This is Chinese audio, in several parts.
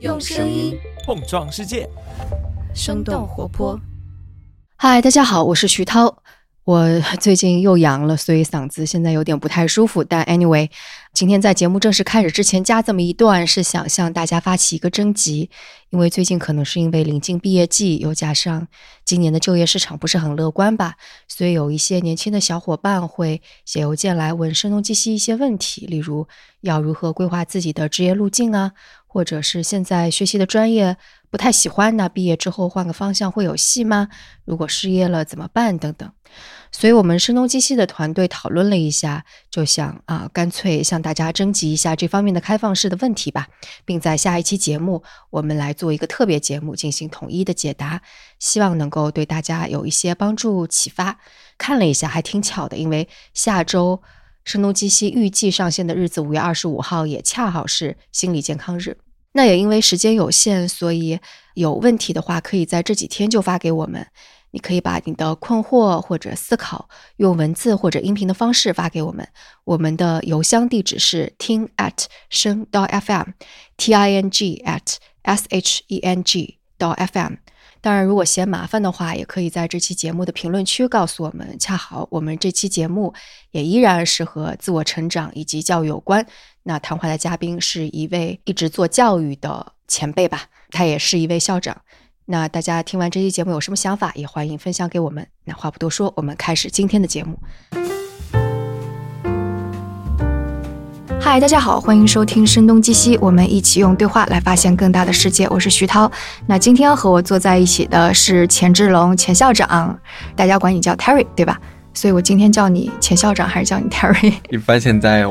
用声音碰撞世界，生动活泼。嗨，大家好，我是徐涛。我最近又阳了，所以嗓子现在有点不太舒服。但 anyway，今天在节目正式开始之前加这么一段，是想向大家发起一个征集。因为最近可能是因为临近毕业季，又加上今年的就业市场不是很乐观吧，所以有一些年轻的小伙伴会写邮件来问声东击西一些问题，例如要如何规划自己的职业路径啊，或者是现在学习的专业不太喜欢，那毕业之后换个方向会有戏吗？如果失业了怎么办？等等。所以，我们声东击西的团队讨论了一下，就想啊，干脆向大家征集一下这方面的开放式的问题吧，并在下一期节目我们来做一个特别节目进行统一的解答，希望能够对大家有一些帮助启发。看了一下，还挺巧的，因为下周声东击西预计上线的日子五月二十五号也恰好是心理健康日。那也因为时间有限，所以有问题的话可以在这几天就发给我们。你可以把你的困惑或者思考用文字或者音频的方式发给我们，我们的邮箱地址是听 at 声 dot fm，t i n g at s h e n g 到 fm。当然，如果嫌麻烦的话，也可以在这期节目的评论区告诉我们。恰好我们这期节目也依然是和自我成长以及教育有关。那谈话的嘉宾是一位一直做教育的前辈吧，他也是一位校长。那大家听完这期节目有什么想法，也欢迎分享给我们。那话不多说，我们开始今天的节目。嗨，大家好，欢迎收听《声东击西》，我们一起用对话来发现更大的世界。我是徐涛。那今天和我坐在一起的是钱志龙，钱校长，大家管你叫 Terry，对吧？所以我今天叫你钱校长，还是叫你 Terry？一般现在。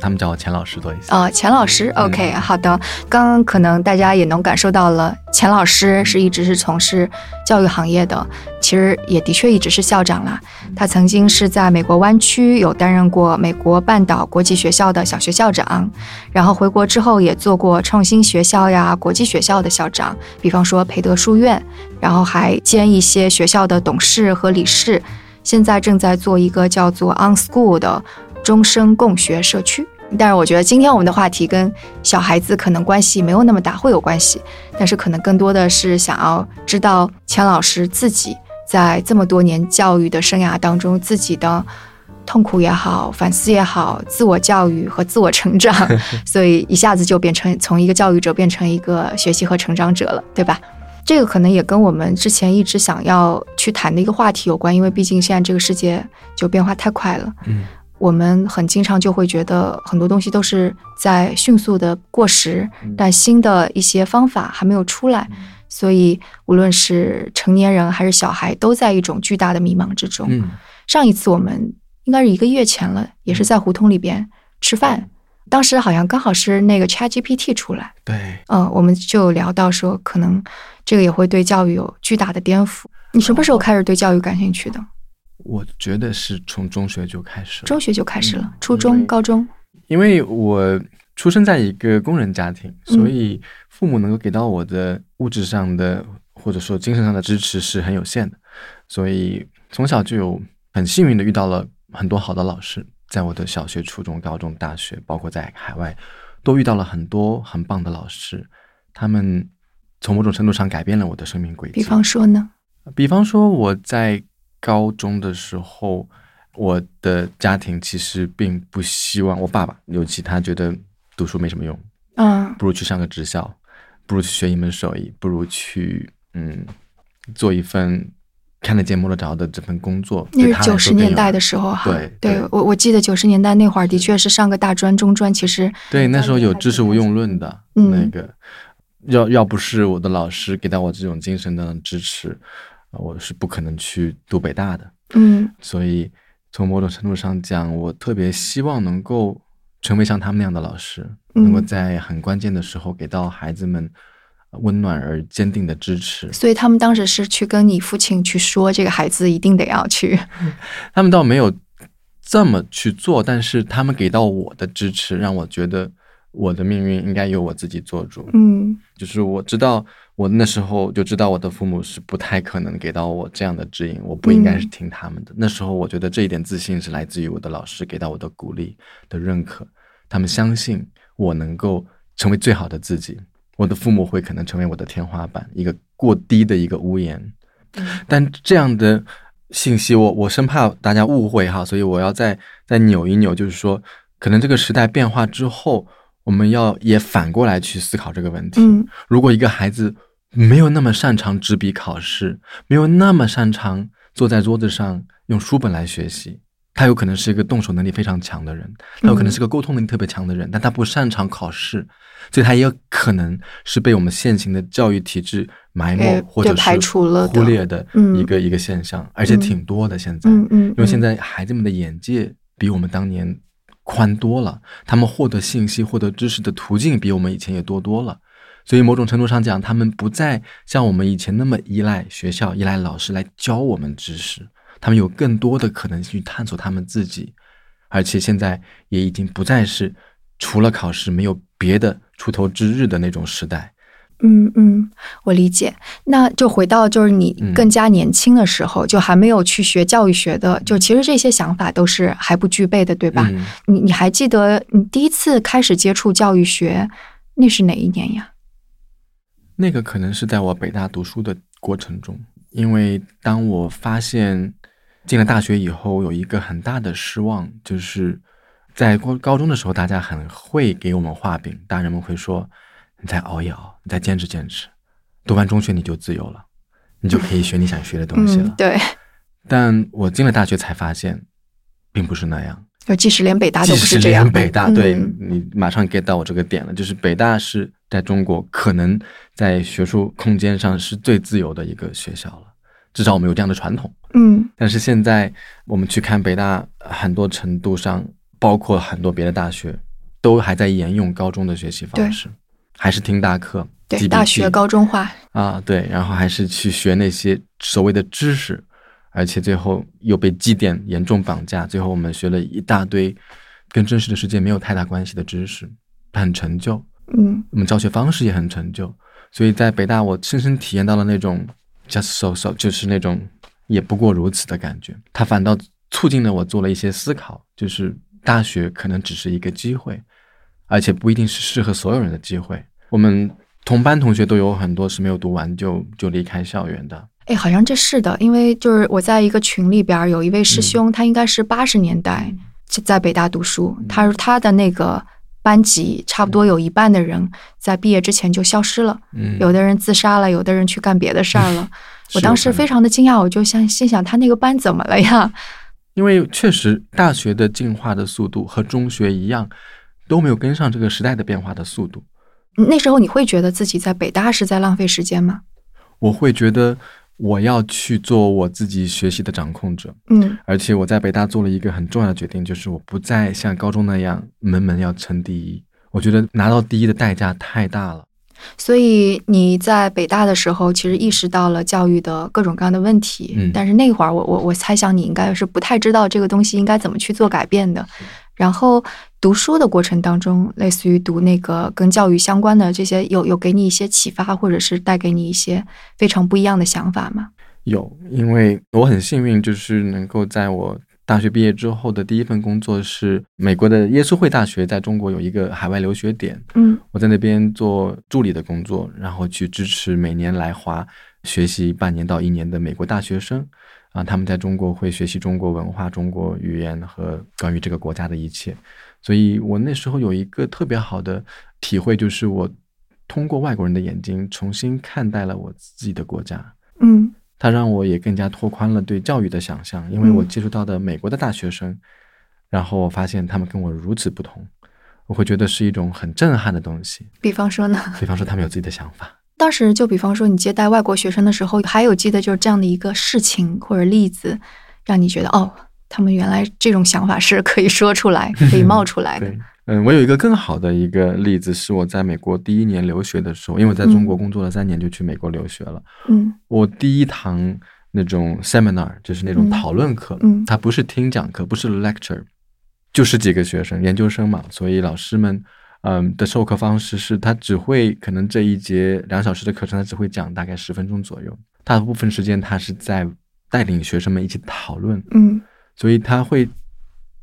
他们叫我钱老师多一些哦，钱老师，OK，好的。刚刚可能大家也能感受到了，钱老师是一直是从事教育行业的，其实也的确一直是校长啦。他曾经是在美国湾区有担任过美国半岛国际学校的小学校长，然后回国之后也做过创新学校呀、国际学校的校长，比方说培德书院，然后还兼一些学校的董事和理事。现在正在做一个叫做 On School 的。终生共学社区，但是我觉得今天我们的话题跟小孩子可能关系没有那么大，会有关系，但是可能更多的是想要知道钱老师自己在这么多年教育的生涯当中，自己的痛苦也好，反思也好，自我教育和自我成长，所以一下子就变成从一个教育者变成一个学习和成长者了，对吧？这个可能也跟我们之前一直想要去谈的一个话题有关，因为毕竟现在这个世界就变化太快了，嗯。我们很经常就会觉得很多东西都是在迅速的过时，但新的一些方法还没有出来，所以无论是成年人还是小孩，都在一种巨大的迷茫之中。上一次我们应该是一个月前了，也是在胡同里边吃饭，当时好像刚好是那个 ChatGPT 出来，对，嗯，我们就聊到说，可能这个也会对教育有巨大的颠覆。你什么时候开始对教育感兴趣的？我觉得是从中学就开始了，中学就开始了，初中、高中。因为我出生在一个工人家庭，所以父母能够给到我的物质上的或者说精神上的支持是很有限的，所以从小就有很幸运的遇到了很多好的老师，在我的小学、初中、高中、大学，包括在海外，都遇到了很多很棒的老师，他们从某种程度上改变了我的生命轨迹。比方说呢？比方说我在。高中的时候，我的家庭其实并不希望我爸爸，尤其他觉得读书没什么用，嗯，不如去上个职校，不如去学一门手艺，不如去嗯做一份看得见摸得着的这份工作。那是九十年代的时候哈，对，对我我记得九十年代那会儿的确是上个大专、中专，其实对那时候有知识无用论的那个，要要不是我的老师给到我这种精神的支持。我是不可能去读北大的，嗯，所以从某种程度上讲，我特别希望能够成为像他们那样的老师，能够在很关键的时候给到孩子们温暖而坚定的支持。所以他们当时是去跟你父亲去说，这个孩子一定得要去。他们倒没有这么去做，但是他们给到我的支持，让我觉得我的命运应该由我自己做主。嗯，就是我知道。我那时候就知道我的父母是不太可能给到我这样的指引，我不应该是听他们的。那时候我觉得这一点自信是来自于我的老师给到我的鼓励的认可，他们相信我能够成为最好的自己，我的父母会可能成为我的天花板，一个过低的一个屋檐。但这样的信息，我我生怕大家误会哈，所以我要再再扭一扭，就是说，可能这个时代变化之后，我们要也反过来去思考这个问题。嗯如果一个孩子没有那么擅长纸笔考试，没有那么擅长坐在桌子上用书本来学习，他有可能是一个动手能力非常强的人，他有可能是个沟通能力特别强的人，但他不擅长考试，所以他也有可能是被我们现行的教育体制埋没或者对排是除了的忽略的嗯一个一个现象，而且挺多的。现在，嗯嗯，因为现在在孩子们的眼界比我们当年宽多了，他们获得信息、获得知识的途径比我们以前也多多了。所以某种程度上讲，他们不再像我们以前那么依赖学校、依赖老师来教我们知识，他们有更多的可能性去探索他们自己，而且现在也已经不再是除了考试没有别的出头之日的那种时代。嗯嗯，我理解。那就回到就是你嗯更加年轻的时候，就还没有去学教育学的，就其实这些想法都是还不具备的，对吧？嗯你你还记得你第一次开始接触教育学，那是哪一年呀？那个可能是在我北大读书的过程中，因为当我发现进了大学以后，有一个很大的失望，就是在高高中的时候，大家很会给我们画饼，大人们会说你再熬一熬，你再坚持坚持，读完中学你就自由了，你就可以学你想学的东西了。嗯，对，但我进了大学才发现，并不是那样。就即使连北大都不是这样连，北大，对嗯你马上 get 到我这个点了，就是北大是在中国可能在学术空间上是最自由的一个学校了，至少我们有这样的传统。嗯但是现在我们去看北大，很多程度上，包括很多别的大学，都还在沿用高中的学习方式，还是听大课，记对，笔大学高中化，啊，对，然后还是去学那些所谓的知识，而且最后又被绩点严重绑架，最后我们学了一大堆跟真实的世界没有太大关系的知识，很陈旧，嗯。我们教学方式也很陈旧，所以在北大我深深体验到了那种 just so so，就是那种也不过如此的感觉，它反倒促进了我做了一些思考，就是大学可能只是一个机会，而且不一定是适合所有人的机会。我们同班同学都有很多是没有读完就就离开校园的，哎，好像这是的，因为就是我在一个群里边有一位嗯师兄，他应该是八十年代就在北大读书，他说他的那个班级差不多有一半的人在毕业之前就消失了，嗯，有的人自杀了，有的人去干别的事儿了。我当时非，常的惊讶，我就想心想他那个班怎么了呀？因为确实大学的进化的速度和中学一样，都没有跟上这个时代的变化的速度。那时候你会觉得自己在北大是在浪费时间吗？我会觉得我要去做我自己学习的掌控者，嗯而且我在北大做了一个很重要的决定，就是我不再像高中那样门门要称第一。我觉得拿到第一的代价太大了。所以你在北大的时候，其实意识到了教育的各种各样的问题，嗯但是那会儿我我我猜想你应该是不太知道这个东西应该怎么去做改变的。然后读书的过程当中，类似于读那个跟教育相关的这些，有有给你一些启发，或者是带给你一些非常不一样的想法吗？有，因为我很幸运，就是能够在我大学毕业之后的第一份工作是美国的耶稣会大学，在中国有一个海外留学点，嗯我在那边做助理的工作，然后去支持每年来华学习半年到一年的美国大学生，啊，他们在中国会学习中国文化、中国语言和关于这个国家的一切。所以我那时候有一个特别好的体会，就是我通过外国人的眼睛重新看待了我自己的国家。嗯它让我也更加拓宽了对教育的想象，因为我嗯接触到的美国的大学生，然后我发现他们跟我如此不同，我会觉得是一种很震撼的东西。比方说呢？比方说，他们有自己的想法，当时就比方说你接待外国学生的时候，还有记得就是这样的一个事情或者例子，让你觉得哦，他们原来这种想法是可以说出来、可以冒出来的。嗯，我有一个更好的一个例子，是我在美国第一年留学的时候，因为我在中国工作了三年，就去美国留学了。嗯我第一堂那种 seminar 就是那种嗯讨论课，嗯它不是听讲课，不是 lecture，就是几个学生，研究生嘛，所以老师们，嗯的授课方式是，他只会可能这一节两小时的课程，他只会讲大概十分钟左右，大部分时间他是在带领学生们一起讨论，嗯所以他会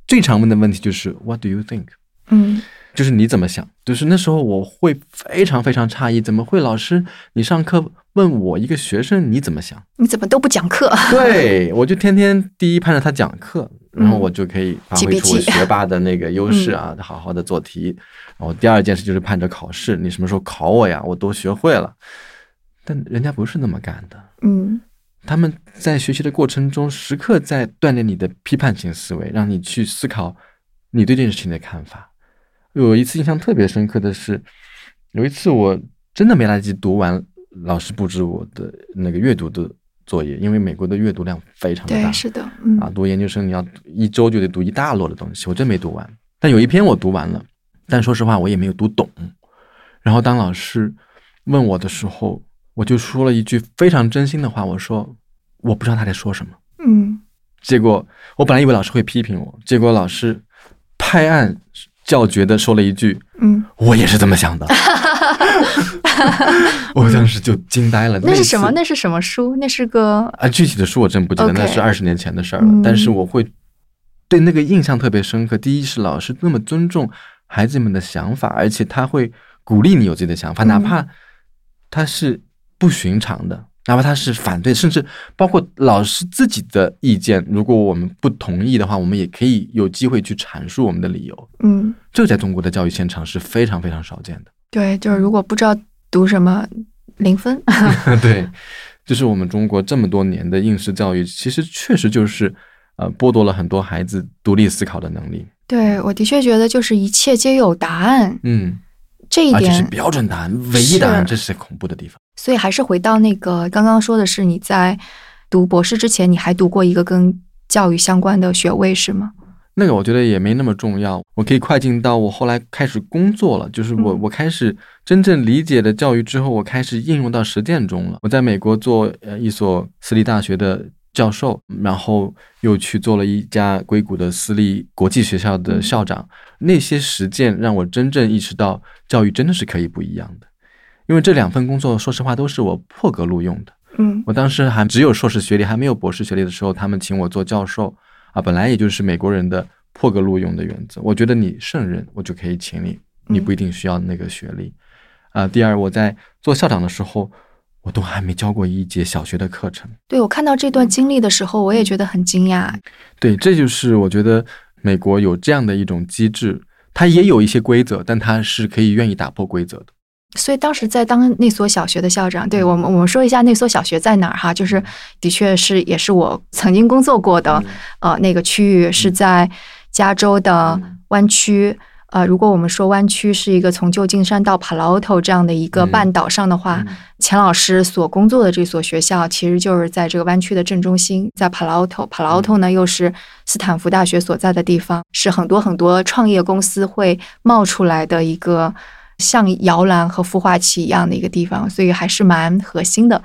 最常问的问题就是 What do you think？嗯就是你怎么想？就是那时候我会非常非常诧异，怎么会老师你上课问我一个学生你怎么想？你怎么都不讲课？对，我就天天第一盼着他讲课，然后我就可以发挥出我学霸的那个优势啊，好好的做题。然后第二件事就是盼着考试，你什么时候考我呀？我都学会了。但人家不是那么干的，嗯他们在学习的过程中，时刻在锻炼你的批判性思维，让你去思考你对这件事情的看法。有一次印象特别深刻的是，有一次我真的没来得及读完老师布置我的那个阅读的作业，因为美国的阅读量非常的大对，，是的，嗯啊，读研究生你要一周就得读一大摞的东西，我真没读完。但有一篇我读完了，但说实话我也没有读懂。然后当老师问我的时候，我就说了一句非常真心的话，我说我不知道他在说什么。嗯结果我本来以为老师会批评我，结果老师拍案叫绝的说了一句嗯，：“我也是这么想的。”我当时就惊呆了。那是什么？那是什么书？那是个啊，具体的书我真不记得那是二十年前的事儿了。嗯但是我会对那个印象特别深刻。第一是老师那么尊重孩子们的想法，而且他会鼓励你有自己的想法，嗯哪怕他是不寻常的，哪怕他是反对，甚至包括老师自己的意见，如果我们不同意的话，我们也可以有机会去阐述我们的理由。嗯，这个在中国的教育现场是非常非常少见的。对，就是如果不知道读什么，零分。对，就是我们中国这么多年的应试教育，其实确实就是呃剥夺了很多孩子独立思考的能力。对我的确觉得就是一切皆有答案嗯，这一而且是，标准答案、唯一答案，这是恐怖的地方。所以还是回到那个刚刚说的是你在读博士之前，你还读过一个跟教育相关的学位是吗？那个我觉得也没那么重要，我可以快进到我后来开始工作了，就是我、嗯我开始真正理解了教育之后，我开始应用到实践中了。我在美国做呃一所私立大学的教授，然后又去做了一家硅谷的私立国际学校的校长，那些实践让我真正意识到教育真的是可以不一样的。因为这两份工作，说实话都是我破格录用的。嗯我当时还只有硕士学历，还没有博士学历的时候，他们请我做教授啊，本来也就是美国人的破格录用的原则。我觉得你胜任，我就可以请你，你不一定需要那个学历。啊，第二，我在做校长的时候，我都还没教过一节小学的课程。对我看到这段经历的时候，我也觉得很惊讶。对，这就是我觉得美国有这样的一种机制，它也有一些规则，但它是可以愿意打破规则的。所以当时在当那所小学的校长，对我们我们说一下那所小学在哪儿哈，就是的确是也是我曾经工作过的，呃，那个区域是在加州的湾区。呃，如果我们说湾区是一个从旧金山到 Palo Alto 这样的一个嗯。半岛上的话，嗯。钱老师所工作的这所学校其实就是在这个湾区的正中心，在 Palo Alto。Palo Alto 呢又是斯坦福大学所在的地方，是很多很多创业公司会冒出来的一个像摇篮和孵化器一样的一个地方，所以还是蛮核心的。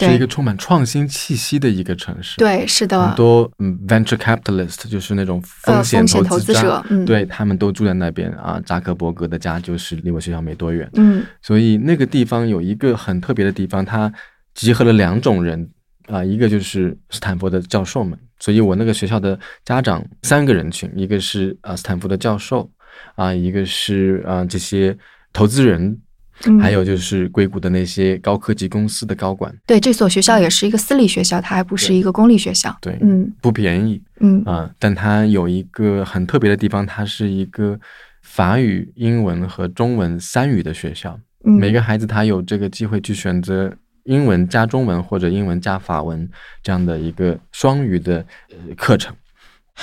是一个充满创新气息的一个城市。。对，是的很，多嗯，venture capitalist 就是那种呃，风险投资者，嗯，，对他们都住在那边啊。扎克伯格的家就是离我学校没多远，嗯所以那个地方有一个很特别的地方，它集合了两种人啊，一个就是斯坦福的教授们，所以我那个学校的家长三个人群，一个是啊斯坦福的教授啊，一个是啊这些投资人，嗯，还有就是硅谷的那些高科技公司的高管，对这所学校也是一个私立学校，它还不是一个公立学校。对，嗯不便宜。嗯啊，但它有一个很特别的地方，它是一个法语、英文和中文三语的学校。嗯，每个孩子他有这个机会去选择英文加中文或者英文加法文这样的一个双语的呃课程。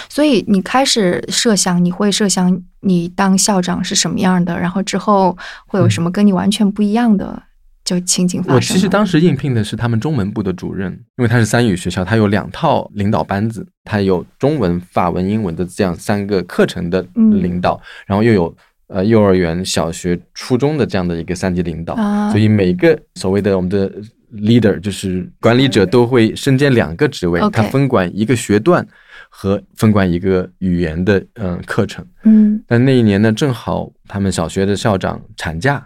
所以你开始设想，你会设想你当校长是什么样的，然后之后会有什么跟你完全不一样的就情景发生吗。我其实当时应聘的是他们中文部的主任，因为他是三语学校，他有两套领导班子，他有中文、法文、英文的这样三个课程的嗯。领导，然后又有呃幼儿园、小学、初中的这样的一个三级领导，啊。所以每个所谓的我们的 leader 就是管理者都会身兼两个职位，他分管一个学段和分管一个语言的嗯、呃课程。嗯但那一年呢，正好他们小学的校长产假，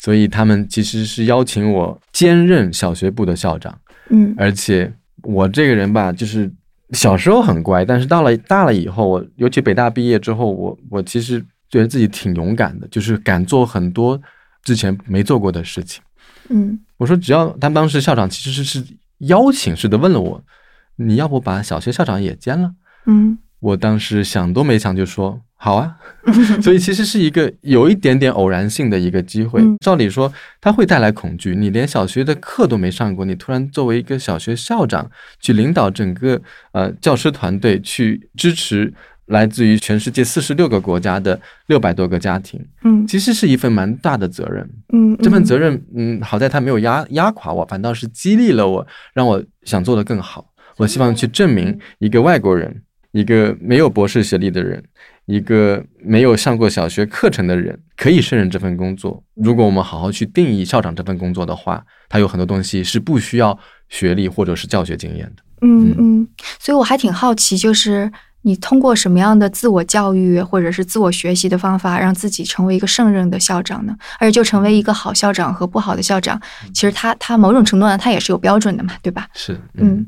所以他们其实是邀请我兼任小学部的校长。嗯而且我这个人吧，就是小时候很乖，但是到了大了以后，我尤其北大毕业之后，我我其实觉得自己挺勇敢的，就是敢做很多之前没做过的事情。嗯我说只要他们当时校长其实是是邀请式的问了我，你要不把小学校长也兼了？嗯我当时想都没想就说 好啊，所以其实是一个有一点点偶然性的一个机会嗯。照理说，它会带来恐惧。你连小学的课都没上过，你突然作为一个小学校长去领导整个呃教师团队，去支持来自于全世界四十六个国家的六百多个家庭，嗯其实是一份蛮大的责任。嗯，这份责任，嗯，好在他没有压压垮我，反倒是激励了我，让我想做得更好。我希望去证明一个外国人，一个没有博士学历的人，一个没有上过小学课程的人，可以胜任这份工作。如果我们好好去定义校长这份工作的话，他有很多东西是不需要学历或者是教学经验的。嗯嗯，所以我还挺好奇，就是你通过什么样的自我教育或者是自我学习的方法，让自己成为一个胜任的校长呢？而且就成为一个好校长和不好的校长，其实他他某种程度上他也是有标准的嘛，对吧？是，嗯，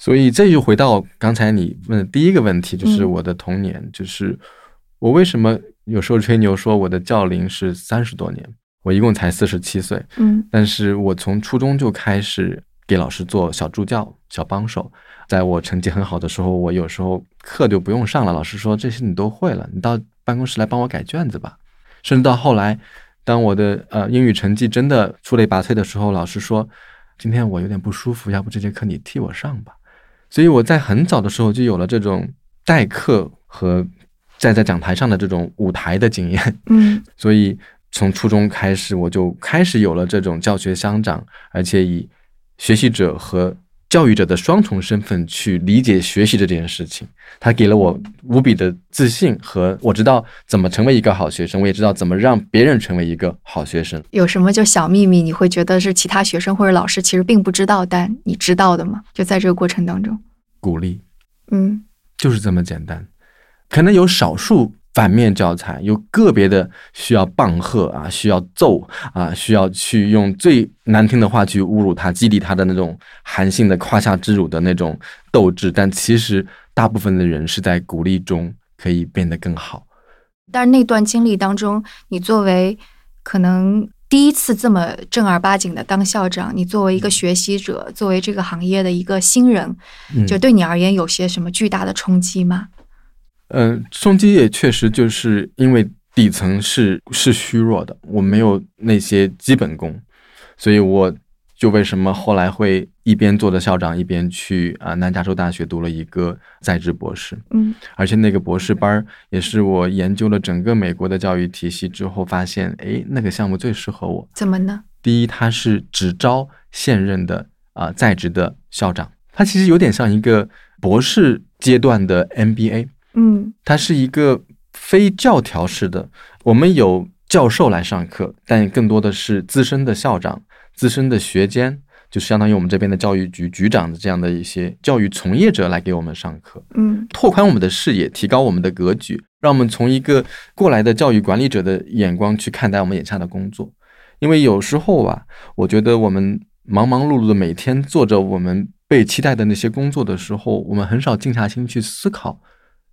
所以这就回到刚才你问的第一个问题，就是嗯我的童年，就是我为什么有时候吹牛说我的教龄是三十多年，我一共才四十七岁，嗯但是我从初中就开始给老师做小助教、小帮手。在我成绩很好的时候，我有时候课就不用上了，老师说这些你都会了，你到办公室来帮我改卷子吧。甚至到后来，当我的呃英语成绩真的出类拔萃的时候，老师说今天我有点不舒服，要不这节课你替我上吧。所以我在很早的时候就有了这种代课和站在讲台上的这种舞台的经验。嗯 所以从初中开始，我就开始有了这种教学相长，而且以学习者和教育者的双重身份去理解学习这件事情。他给了我无比的自信和我知道怎么成为一个好学生，我也知道怎么让别人成为一个好学生。有什么就小秘密，你会觉得是其他学生或者老师其实并不知道，但你知道的吗？就在这个过程当中，鼓励嗯就是这么简单。可能有少数反面教材，有个别的需要棒喝啊，需要揍啊，需要去用最难听的话去侮辱他、激励他的那种韩信的胯下之辱的那种斗志。但其实大部分的人是在鼓励中可以变得更好。但是那段经历当中，你作为可能第一次这么正儿八经的当校长，你作为一个学习者，作为这个行业的一个新人，嗯就对你而言有些什么巨大的冲击吗？嗯，冲击也确实就是因为底层是是虚弱的，我没有那些基本功，所以我就为什么后来会一边做着校长，一边去啊、南加州大学读了一个在职博士，嗯而且那个博士班儿也是我研究了整个美国的教育体系之后发现，哎，那个项目最适合我。怎么呢？第一，它是只招现任的啊、在职的校长，它其实有点像一个博士阶段的 MBA。嗯它是一个非教条式的，我们有教授来上课，但更多的是资深的校长、资深的学监，就相当于我们这边的教育局局长的这样的一些教育从业者来给我们上课，嗯拓宽我们的视野，提高我们的格局，让我们从一个过来的教育管理者的眼光去看待我们眼下的工作。因为有时候吧，我觉得我们忙忙碌碌的每天做着我们被期待的那些工作的时候，我们很少静下心去思考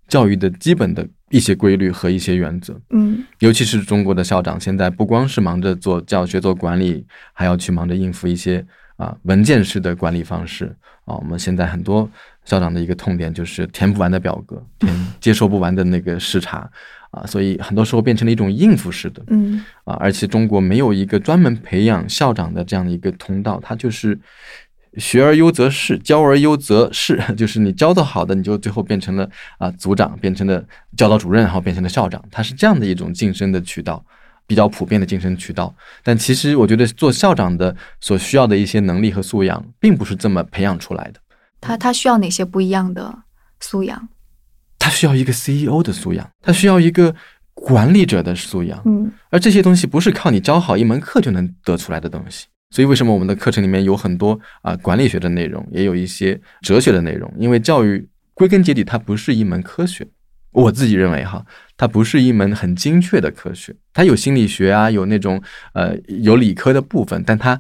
教育的基本的一些规律和一些原则。嗯尤其是中国的校长，现在不光是忙着做教学、做管理，还要去忙着应付一些啊文件式的管理方式啊。我们现在很多校长的一个痛点就是填不完的表格，填接受不完的那个视察啊，所以很多时候变成了一种应付式的嗯啊。而且中国没有一个专门培养校长的这样的一个通道，它就是。学而优则仕，教而优则仕，就是你教的好的，你就最后变成了啊组长，变成了教导主任，然后变成了校长，它是这样的一种晋升的渠道，比较普遍的晋升渠道。但其实我觉得做校长的所需要的一些能力和素养，并不是这么培养出来的。他他需要哪些不一样的素养？他需要一个 CEO 的素养，他需要一个管理者的素养，嗯而这些东西不是靠你教好一门课就能得出来的东西。所以，为什么我们的课程里面有很多啊、管理学的内容，也有一些哲学的内容？因为教育归根结底它不是一门科学，我自己认为哈，它不是一门很精确的科学，它有心理学啊，有那种呃有理科的部分，但它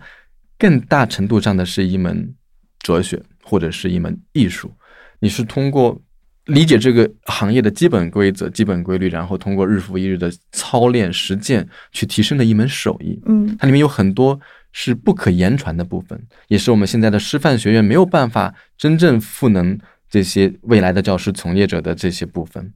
更大程度上的是一门哲学或者是一门艺术。你是通过理解这个行业的基本规则、基本规律，然后通过日复一日的操练实践去提升的一门手艺。嗯它里面有很多是不可言传的部分，也是我们现在的师范学院没有办法真正赋能这些未来的教师从业者的这些部分，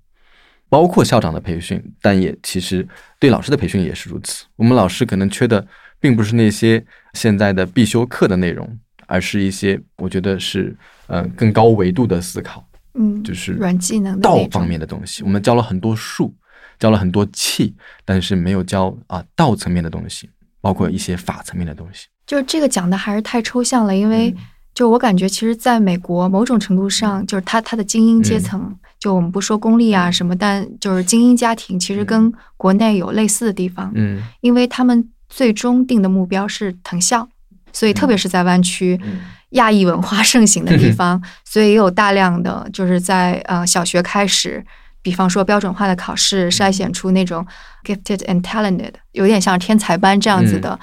包括校长的培训，但也其实对老师的培训也是如此。我们老师可能缺的并不是那些现在的必修课的内容，而是一些我觉得是呃更高维度的思考。嗯，就是软技能道方面的东西。我们教了很多术，教了很多气，但是没有教啊道层面的东西，包括一些法层面的东西。就是这个讲的还是太抽象了，因为嗯。就我感觉，其实在美国某种程度上，就是他他的精英阶层，就我们不说公立啊什么，但就是精英家庭，其实跟国内有类似的地方，嗯。因为他们最终定的目标是藤校，所以特别是在湾区。嗯。亚裔文化盛行的地方，所以也有大量的就是在呃小学开始，比方说标准化的考试筛选出那种 gifted and talented，有点像天才班这样子的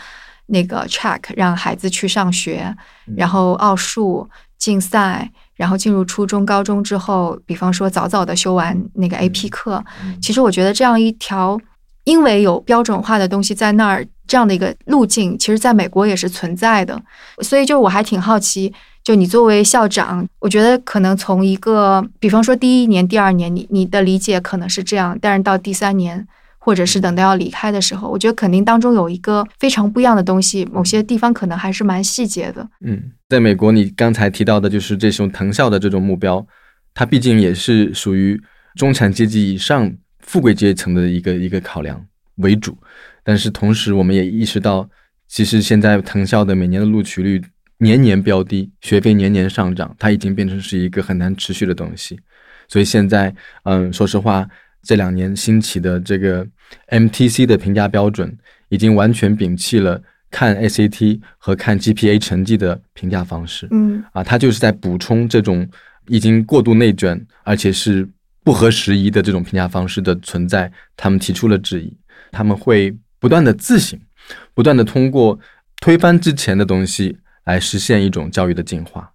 那个 track，让孩子去上学，然后奥数竞赛，然后进入初中、高中之后，比方说早早的修完那个 AP 课，其实我觉得这样一条，因为有标准化的东西在那儿，这样的一个路径，其实在美国也是存在的。所以就我还挺好奇，就你作为校长，我觉得可能从一个，比方说第一年、第二年，你你的理解可能是这样，但是到第三年。或者是等到要离开的时候，我觉得肯定当中有一个非常不一样的东西，某些地方可能还是蛮细节的。嗯，在美国，你刚才提到的就是这种藤校的这种目标，它毕竟也是属于中产阶级以上富贵阶层的一个一个考量为主。但是同时，我们也意识到，其实现在藤校的每年的录取率年年标低，学费年年上涨，它已经变成是一个很难持续的东西。所以现在，嗯，说实话，这两年兴起的这个 MTC 的评价标准，已经完全摒弃了看 SAT 和看 GPA 成绩的评价方式。嗯啊，它就是在补充这种已经过度内卷，而且是不合时宜的这种评价方式的存在。他们提出了质疑，他们会不断的自省，不断的通过推翻之前的东西来实现一种教育的进化。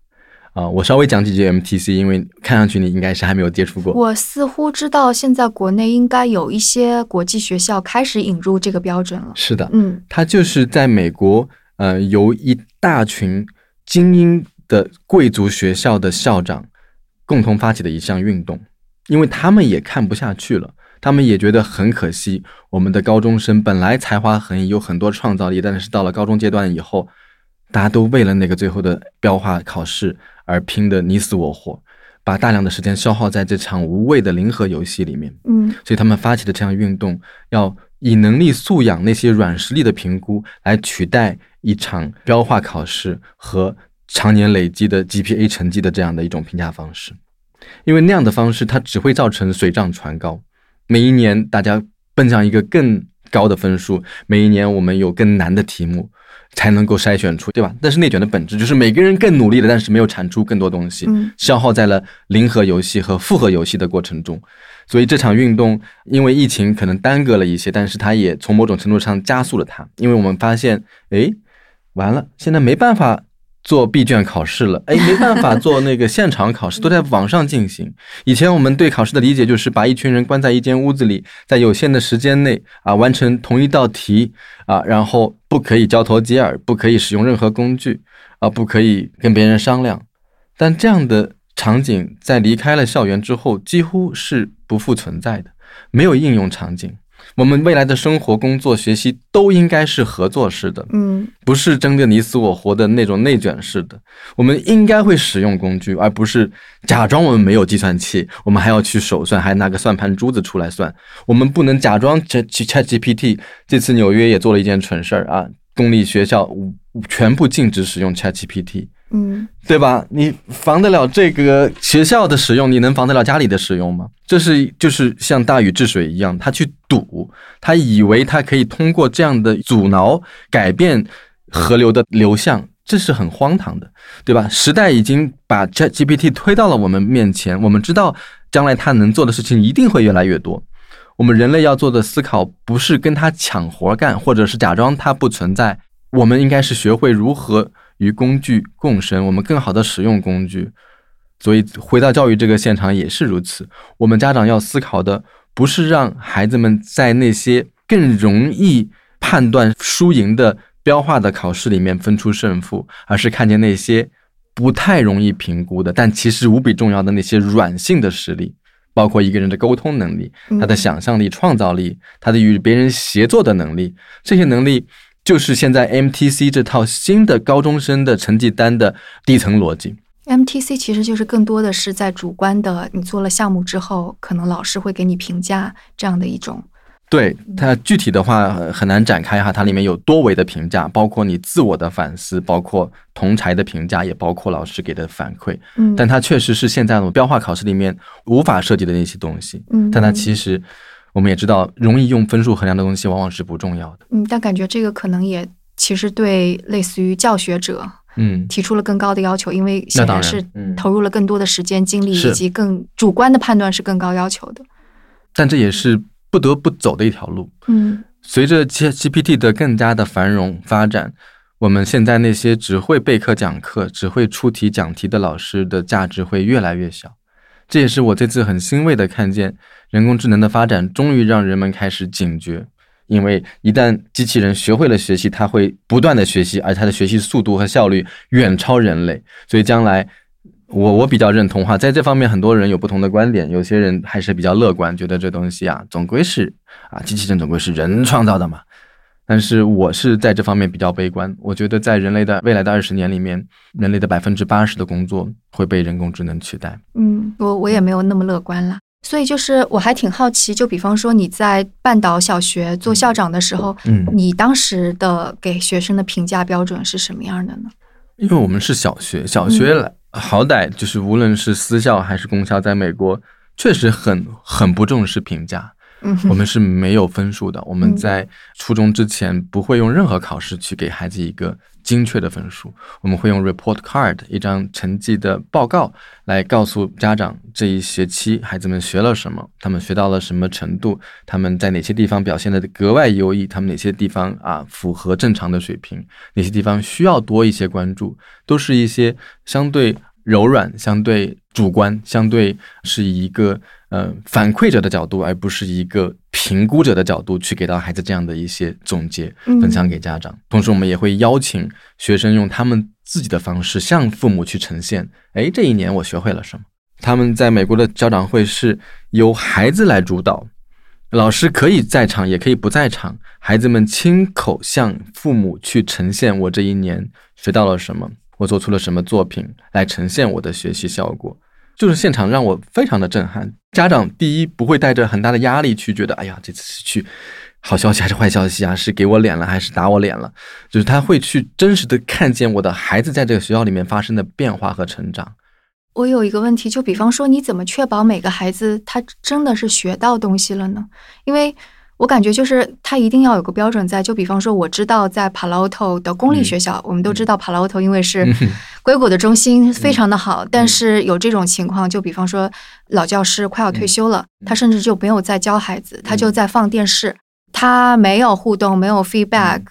啊，我稍微讲几句 MTC，因为看上去你应该是还没有接触过。我似乎知道现在国内应该有一些国际学校开始引入这个标准了。是的，嗯它就是在美国，呃，由一大群精英的贵族学校的校长共同发起的一项运动，因为他们也看不下去了，他们也觉得很可惜，我们的高中生本来才华横溢，有很多创造力，但是到了高中阶段以后，大家都为了那个最后的标化考试而拼得你死我活，把大量的时间消耗在这场无谓的零和游戏里面。嗯所以他们发起的这项运动，要以能力素养那些软实力的评估来取代一场标化考试和常年累积的 GPA 成绩的这样的一种评价方式，因为那样的方式它只会造成水涨船高，每一年大家奔向一个更高的分数，每一年我们有更难的题目。才能够筛选出，对吧？但是内卷的本质就是每个人更努力了，但是没有产出更多东西。嗯消耗在了零和游戏和复合游戏的过程中。所以这场运动因为疫情可能耽搁了一些，但是它也从某种程度上加速了它。因为我们发现，哎，完了，现在没办法做闭卷考试了，哎，没办法做那个现场考试，都在网上进行。以前我们对考试的理解就是把一群人关在一间屋子里，在有限的时间内啊完成同一道题啊，然后不可以交头接耳，不可以使用任何工具啊，不可以跟别人商量。但这样的场景在离开了校园之后，几乎是不复存在的，没有应用场景。我们未来的生活、工作、学习都应该是合作式的，嗯不是争个你死我活的那种内卷式的。我们应该会使用工具，而不是假装我们没有计算器，我们还要去手算，还拿个算盘珠子出来算。我们不能假装 Chat Chat GPT。这次纽约也做了一件蠢事儿啊，公立学校全部禁止使用 Chat GPT。嗯对吧？你防得了这个学校的使用，你能防得了家里的使用吗？这是就是像大禹治水一样，他去堵，他以为他可以通过这样的阻挠改变河流的流向，这是很荒唐的，对吧？时代已经把 ChatGPT 推到了我们面前，我们知道将来它能做的事情一定会越来越多。我们人类要做的思考，不是跟它抢活干，或者是假装它不存在，我们应该是学会如何与工具共生，我们更好的使用工具。所以回到教育这个现场也是如此。我们家长要思考的不是让孩子们在那些更容易判断输赢的标化的考试里面分出胜负，而是看见那些不太容易评估的，但其实无比重要的那些软性的实力。包括一个人的沟通能力、他的想象力、创造力、他的与别人协作的能力，这些能力就是现在 MTC 这套新的高中生的成绩单的底层逻辑。MTC 其实就是更多的是在主观的，你做了项目之后，可能老师会给你评价这样的一种。对它具体的话很难展开哈，它里面有多维的评价，包括你自我的反思，包括同才的评价，也包括老师给的反馈。嗯，但它确实是现在我们标化考试里面无法涉及的那些东西。嗯，但它其实我们也知道，容易用分数衡量的东西往往是不重要的。嗯，但感觉这个可能也其实对类似于教学者，嗯，提出了更高的要求，因为显然是嗯投入了更多的时间精力，以及更主观的判断是更高要求的。但这也是不得不走的一条路。嗯随着 G GPT 的更加的繁荣发展，我们现在那些只会备课讲课、只会出题讲题的老师的价值会越来越小。这也是我这次很欣慰的看见，人工智能的发展终于让人们开始警觉，因为一旦机器人学会了学习，它会不断的学习，而它的学习速度和效率远超人类，所以将来。我我比较认同哈，在这方面很多人有不同的观点，有些人还是比较乐观，觉得这东西啊，总归是啊，机器人总归是人创造的嘛。但是我是在这方面比较悲观，我觉得在人类的未来的二十年里面，人类的百分之八十的工作会被人工智能取代。嗯，我我也没有那么乐观啦。所以就是我还挺好奇，就比方说你在半岛小学做校长的时候，嗯，你当时的给学生的评价标准是什么样的呢？因为我们是小学，小学来好歹就是无论是私校还是公校，在美国确实很很不重视评价。嗯我们是没有分数的，我们在初中之前不会用任何考试去给孩子一个精确的分数，我们会用 report card 一张成绩的报告来告诉家长这一学期孩子们学了什么，他们学到了什么程度，他们在哪些地方表现的格外优异，他们哪些地方啊符合正常的水平，哪些地方需要多一些关注，都是一些相对柔软、相对主观、相对是以一个呃反馈者的角度，而不是一个评估者的角度去给到孩子这样的一些总结嗯分享给家长。同时，我们也会邀请学生用他们自己的方式向父母去呈现：哎，这一年我学会了什么。他们在美国的家长会是由孩子来主导，老师可以在场，也可以不在场，孩子们亲口向父母去呈现我这一年学到了什么，我做出了什么作品来呈现我的学习效果。就是现场让我非常的震撼。家长第一不会带着很大的压力去觉得，哎呀，这次是去好消息还是坏消息啊？是给我脸了还是打我脸了？就是他会去真实的看见我的孩子在这个学校里面发生的变化和成长。我有一个问题，就比方说，你怎么确保每个孩子他真的是学到东西了呢？因为我感觉就是他一定要有个标准在，就比方说，我知道在 Palo Alto 的公立学校，我们都知道 Palo Alto 因为是硅谷的中心，非常的好，但是有这种情况，就比方说老教师快要退休了，他甚至就没有在教孩子，他就在放电视。他没有互动，没有 feedback，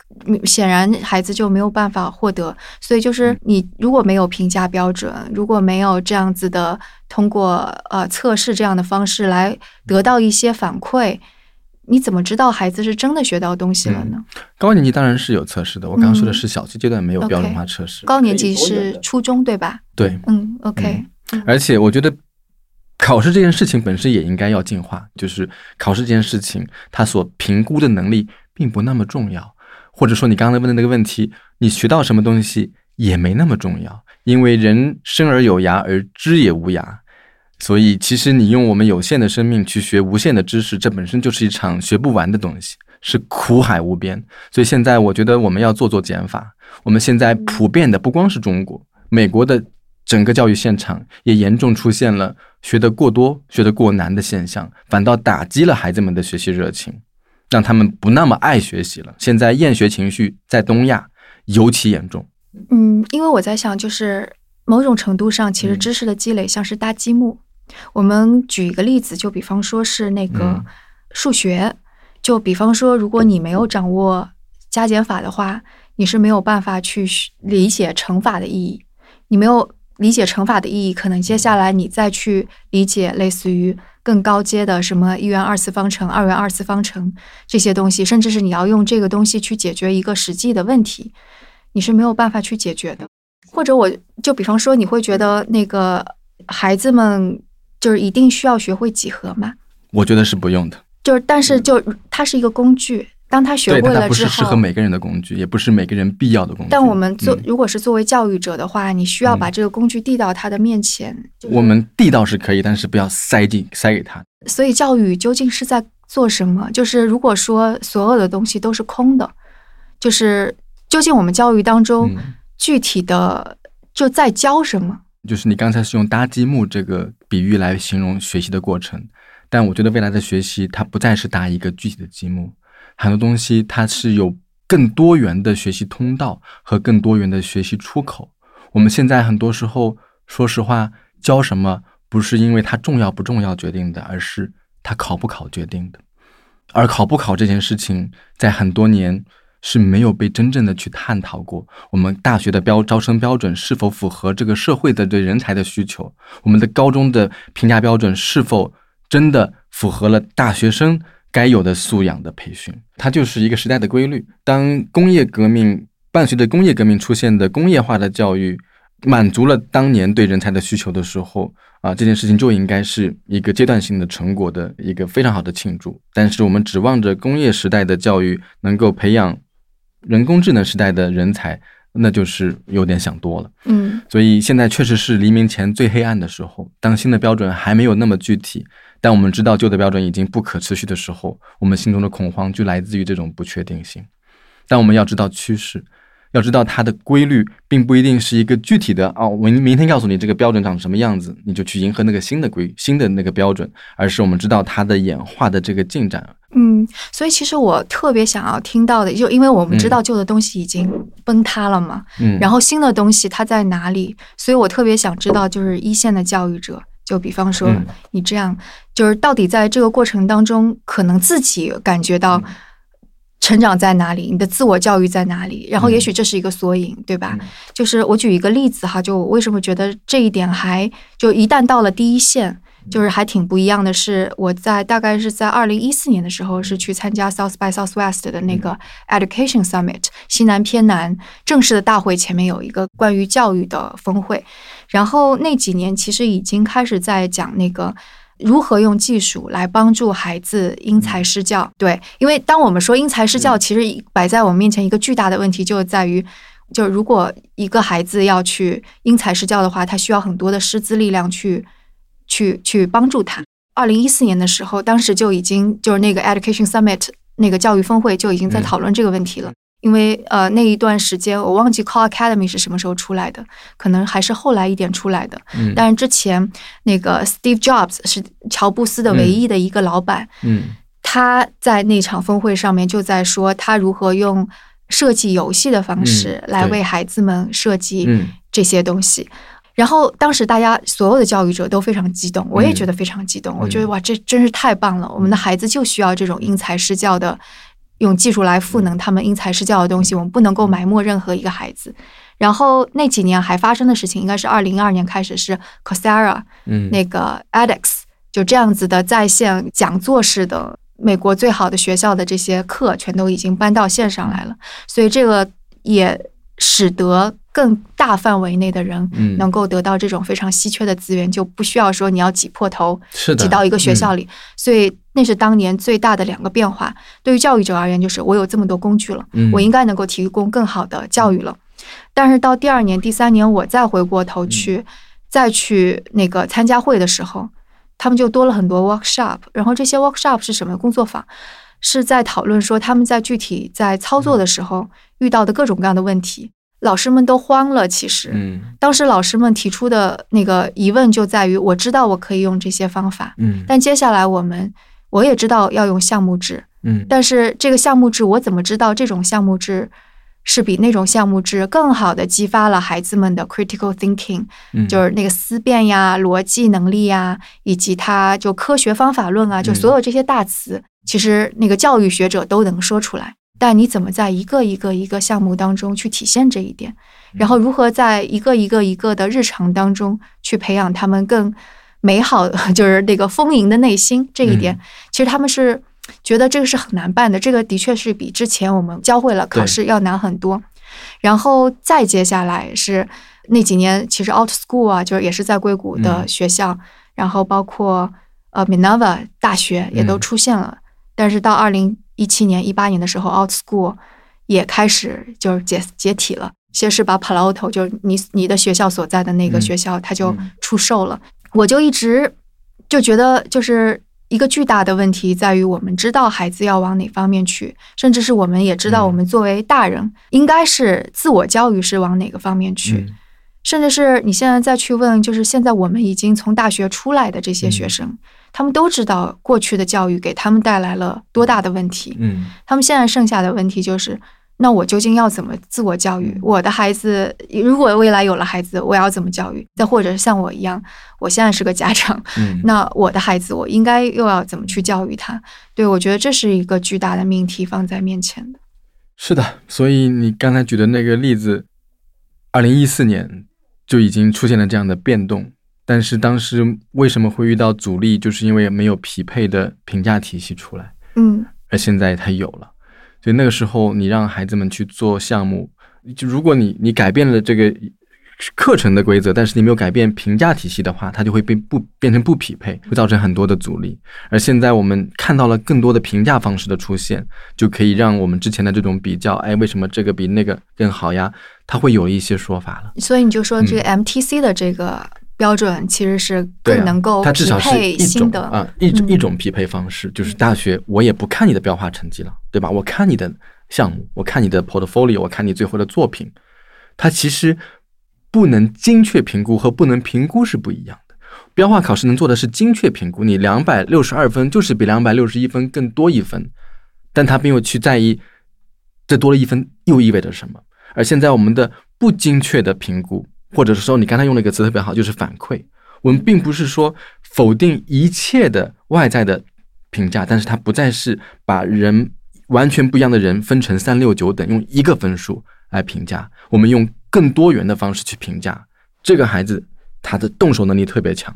显然孩子就没有办法获得。所以就是你如果没有评价标准，如果没有这样子的通过呃测试这样的方式来得到一些反馈，你怎么知道孩子是真的学到东西了呢？高年级当然是有测试的，我刚刚说的是小学阶段没有标准化测试。高年级是初中对吧？对，嗯，OK，而且我觉得。考试这件事情本身也应该要进化，就是考试这件事情，它所评估的能力并不那么重要，或者说你刚才问的那个问题，你学到什么东西也没那么重要，因为人生而有涯，而知也无涯，所以其实你用我们有限的生命去学无限的知识，这本身就是一场学不完的东西，是苦海无边。所以现在我觉得我们要做做减法，我们现在普遍的不光是中国，美国的。整个教育现场也严重出现了学得过多、学得过难的现象，反倒打击了孩子们的学习热情，让他们不那么爱学习了。现在厌学情绪在东亚尤其严重。嗯，因为我在想，就是某种程度上，其实知识的积累像是搭积木。我们举一个例子，就比方说是那个数学，就比方说，如果你没有掌握加减法的话，你是没有办法去理解乘法的意义，你没有。理解乘法的意义，可能接下来你再去理解类似于更高阶的什么一元二次方程、二元二次方程这些东西，甚至是你要用这个东西去解决一个实际的问题，你是没有办法去解决的。或者我就比方说，你会觉得那个孩子们就是一定需要学会几何吗？我觉得是不用的。就是，但是就它是一个工具。当他学会了之后，不是适合每个人的工具，也不是每个人必要的工具。但我们做，如果是作为教育者的话，你需要把这个工具递到他的面前。我们递到是可以，但是不要塞进塞给他。所以教育究竟是在做什么？就是如果说所有的东西都是空的，就是究竟我们教育当中具体的就在教什么？就是你刚才是用搭积木这个比喻来形容学习的过程，但我觉得未来的学习它不再是搭一个具体的积木。很多东西它是有更多元的学习通道和更多元的学习出口。我们现在很多时候，说实话，教什么不是因为它重要不重要决定的，而是它考不考决定的。而考不考这件事情，在很多年是没有被真正的去探讨过。我们大学的标招生标准是否符合这个社会的对人才的需求？我们的高中的评价标准是否真的符合了大学生？该有的素养的培训，它就是一个时代的规律。当工业革命伴随着工业革命出现的工业化的教育，满足了当年对人才的需求的时候，啊，这件事情就应该是一个阶段性的成果的一个非常好的庆祝。但是我们指望着工业时代的教育能够培养人工智能时代的人才，那就是有点想多了。嗯，所以现在确实是黎明前最黑暗的时候，当新的标准还没有那么具体。但我们知道旧的标准已经不可持续的时候，我们心中的恐慌就来自于这种不确定性。但我们要知道趋势，要知道它的规律，并不一定是一个具体的哦。我明天告诉你这个标准长什么样子，你就去迎合那个新的规新的那个标准，而是我们知道它的演化的这个进展。嗯，所以其实我特别想要听到的，就因为我们知道旧的东西已经崩塌了嘛，嗯，然后新的东西它在哪里？所以我特别想知道，就是一线的教育者。就比方说，你这样，就是到底在这个过程当中，可能自己感觉到成长在哪里，你的自我教育在哪里，然后也许这是一个缩影，对吧？就是我举一个例子哈，就我为什么觉得这一点还就一旦到了第一线。就是还挺不一样的是，我在大概是在二零一四年的时候，是去参加 South by Southwest 的那个 Education Summit 西南偏南正式的大会，前面有一个关于教育的峰会。然后那几年其实已经开始在讲那个如何用技术来帮助孩子因材施教。对，因为当我们说因材施教，其实摆在我们面前一个巨大的问题就在于，就如果一个孩子要去因材施教的话，他需要很多的师资力量去。去去帮助他。二零一四年的时候，当时就已经就是那个 Education Summit 那个教育峰会就已经在讨论这个问题了。因为呃那一段时间我忘记 Call Academy 是什么时候出来的，可能还是后来一点出来的。嗯，但是之前那个 Steve Jobs 是乔布斯的唯一的一个老板。嗯，他在那场峰会上面就在说他如何用设计游戏的方式来为孩子们设计这些东西。然后当时大家所有的教育者都非常激动，我也觉得非常激动。我觉得哇，这真是太棒了！我们的孩子就需要这种因材施教的，用技术来赋能他们因材施教的东西。我们不能够埋没任何一个孩子。然后那几年还发生的事情，应该是二零一二年开始是 Coursera，嗯，那个 edX 就这样子的在线讲座式的美国最好的学校的这些课，全都已经搬到线上来了。所以这个也使得。更大范围内的人能够得到这种非常稀缺的资源，就不需要说你要挤破头挤到一个学校里。所以那是当年最大的两个变化。对于教育者而言，就是我有这么多工具了，我应该能够提供更好的教育了。但是到第二年、第三年，我再回过头去再去那个参加会的时候，他们就多了很多 workshop。然后这些 workshop 是什么工作坊？是在讨论说他们在具体在操作的时候遇到的各种各样的问题。老师们都慌了，其实，嗯，当时老师们提出的那个疑问就在于，我知道我可以用这些方法，嗯，但接下来我们我也知道要用项目制，嗯，但是这个项目制我怎么知道这种项目制是比那种项目制更好的激发了孩子们的 critical thinking，嗯，就是那个思辨呀、逻辑能力呀，以及他就科学方法论啊，就所有这些大词，其实那个教育学者都能说出来。但你怎么在一个一个一个项目当中去体现这一点？然后如何在一个一个一个的日常当中去培养他们更美好，就是那个丰盈的内心。这一点，其实他们是觉得这个是很难办的。这个的确是比之前我们教会了考试要难很多。然后再接下来是那几年，其实 Out School 啊，就是也是在硅谷的学校，然后包括呃 Minerva 大学也都出现了。但是到二零一七年、一八年的时候，Out School 也开始就是解解体了，先是把 Palo Alto 就是你你的学校所在的那个学校，它就出售了。我就一直就觉得，就是一个巨大的问题在于，我们知道孩子要往哪方面去，甚至是我们也知道，我们作为大人应该是自我教育是往哪个方面去，甚至是你现在再去问，就是现在我们已经从大学出来的这些学生。他们都知道过去的教育给他们带来了多大的问题。嗯，他们现在剩下的问题就是：那我究竟要怎么自我教育我的孩子？如果未来有了孩子，我要怎么教育？再或者像我一样，我现在是个家长，嗯那我的孩子，我应该又要怎么去教育他？对我觉得这是一个巨大的命题放在面前的。是的，所以你刚才举的那个例子，二零一四年就已经出现了这样的变动。但是当时为什么会遇到阻力？就是因为没有匹配的评价体系出来。嗯，而现在它有了，所以那个时候你让孩子们去做项目，就如果你你改变了这个课程的规则，但是你没有改变评价体系的话，它就会被不变成不匹配，会造成很多的阻力。而现在我们看到了更多的评价方式的出现，就可以让我们之前的这种比较，哎，为什么这个比那个更好呀？它会有一些说法了。所以你就说这个 MTC 的这个。标准其实是更能够匹配新的啊，一种一种匹配方式，就是大学我也不看你的标化成绩了，对吧？我看你的项目，我看你的 portfolio，我看你最后的作品，它其实不能精确评估和不能评估是不一样的。标化考试能做的是精确评估，你两百六十二分就是比两百六十一分更多一分，但他没有去在意这多了一分又意味着什么。而现在我们的不精确的评估。或者是说，你刚才用了一个词特别好，就是反馈。我们并不是说否定一切的外在的评价，但是它不再是把人完全不一样的人分成三六九等，用一个分数来评价。我们用更多元的方式去评价这个孩子，他的动手能力特别强，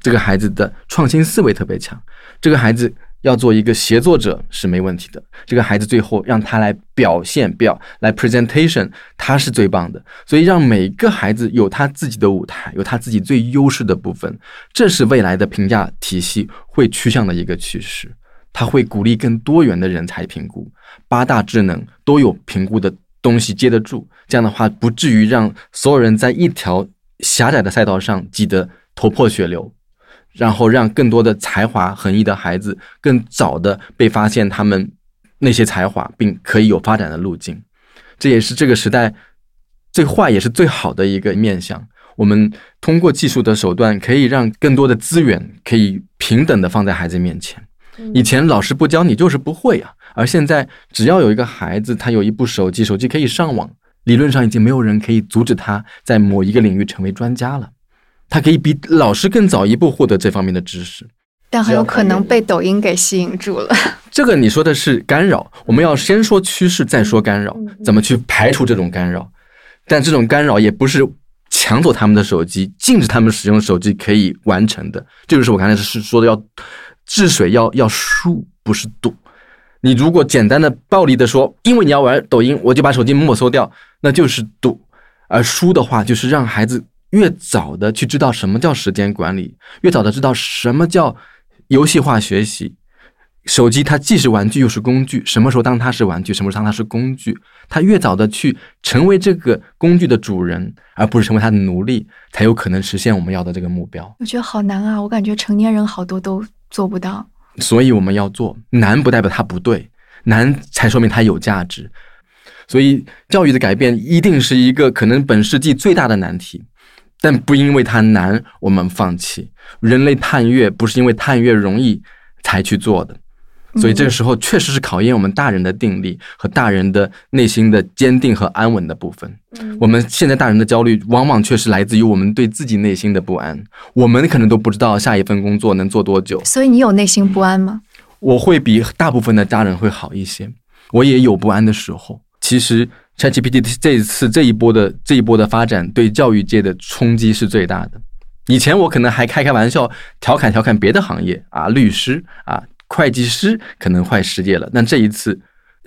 这个孩子的创新思维特别强，这个孩子。要做一个协作者是没问题的。这个孩子最后让他来表现，表来 presentation，他是最棒的。所以让每个孩子有他自己的舞台，有他自己最优势的部分，这是未来的评价体系会趋向的一个趋势。他会鼓励更多元的人才评估，八大智能都有评估的东西接得住。这样的话，不至于让所有人在一条狭窄的赛道上挤得头破血流。然后让更多的才华横溢的孩子更早的被发现，他们那些才华，并可以有发展的路径。这也是这个时代最坏也是最好的一个面向。我们通过技术的手段，可以让更多的资源可以平等的放在孩子面前。以前老师不教你就是不会啊，而现在只要有一个孩子，他有一部手机，手机可以上网，理论上已经没有人可以阻止他在某一个领域成为专家了。他可以比老师更早一步获得这方面的知识，但很有可能被抖音给吸引住了。这个你说的是干扰，我们要先说趋势，再说干扰，怎么去排除这种干扰？但这种干扰也不是抢走他们的手机，禁止他们使用手机可以完成的。这就是我刚才是说的，要治水要要疏，不是堵。你如果简单的暴力的说，因为你要玩抖音，我就把手机没收掉，那就是堵；而疏的话，就是让孩子。越早的去知道什么叫时间管理，越早的知道什么叫游戏化学习。手机它既是玩具又是工具，什么时候当它是玩具，什么时候当它是工具？它越早的去成为这个工具的主人，而不是成为它的奴隶，才有可能实现我们要的这个目标。我觉得好难啊！我感觉成年人好多都做不到。所以我们要做难，不代表它不对，难才说明它有价值。所以教育的改变一定是一个可能本世纪最大的难题。但不因为它难，我们放弃。人类探月不是因为探月容易才去做的，所以这个时候确实是考验我们大人的定力和大人的内心的坚定和安稳的部分。我们现在大人的焦虑，往往确实来自于我们对自己内心的不安。我们可能都不知道下一份工作能做多久。所以你有内心不安吗？我会比大部分的家人会好一些。我也有不安的时候。其实 ChatGPT 这一次这一波的这一波的发展对教育界的冲击是最大的。以前我可能还开开玩笑，调侃调侃别的行业啊，律师啊，会计师可能坏失业了。但这一次，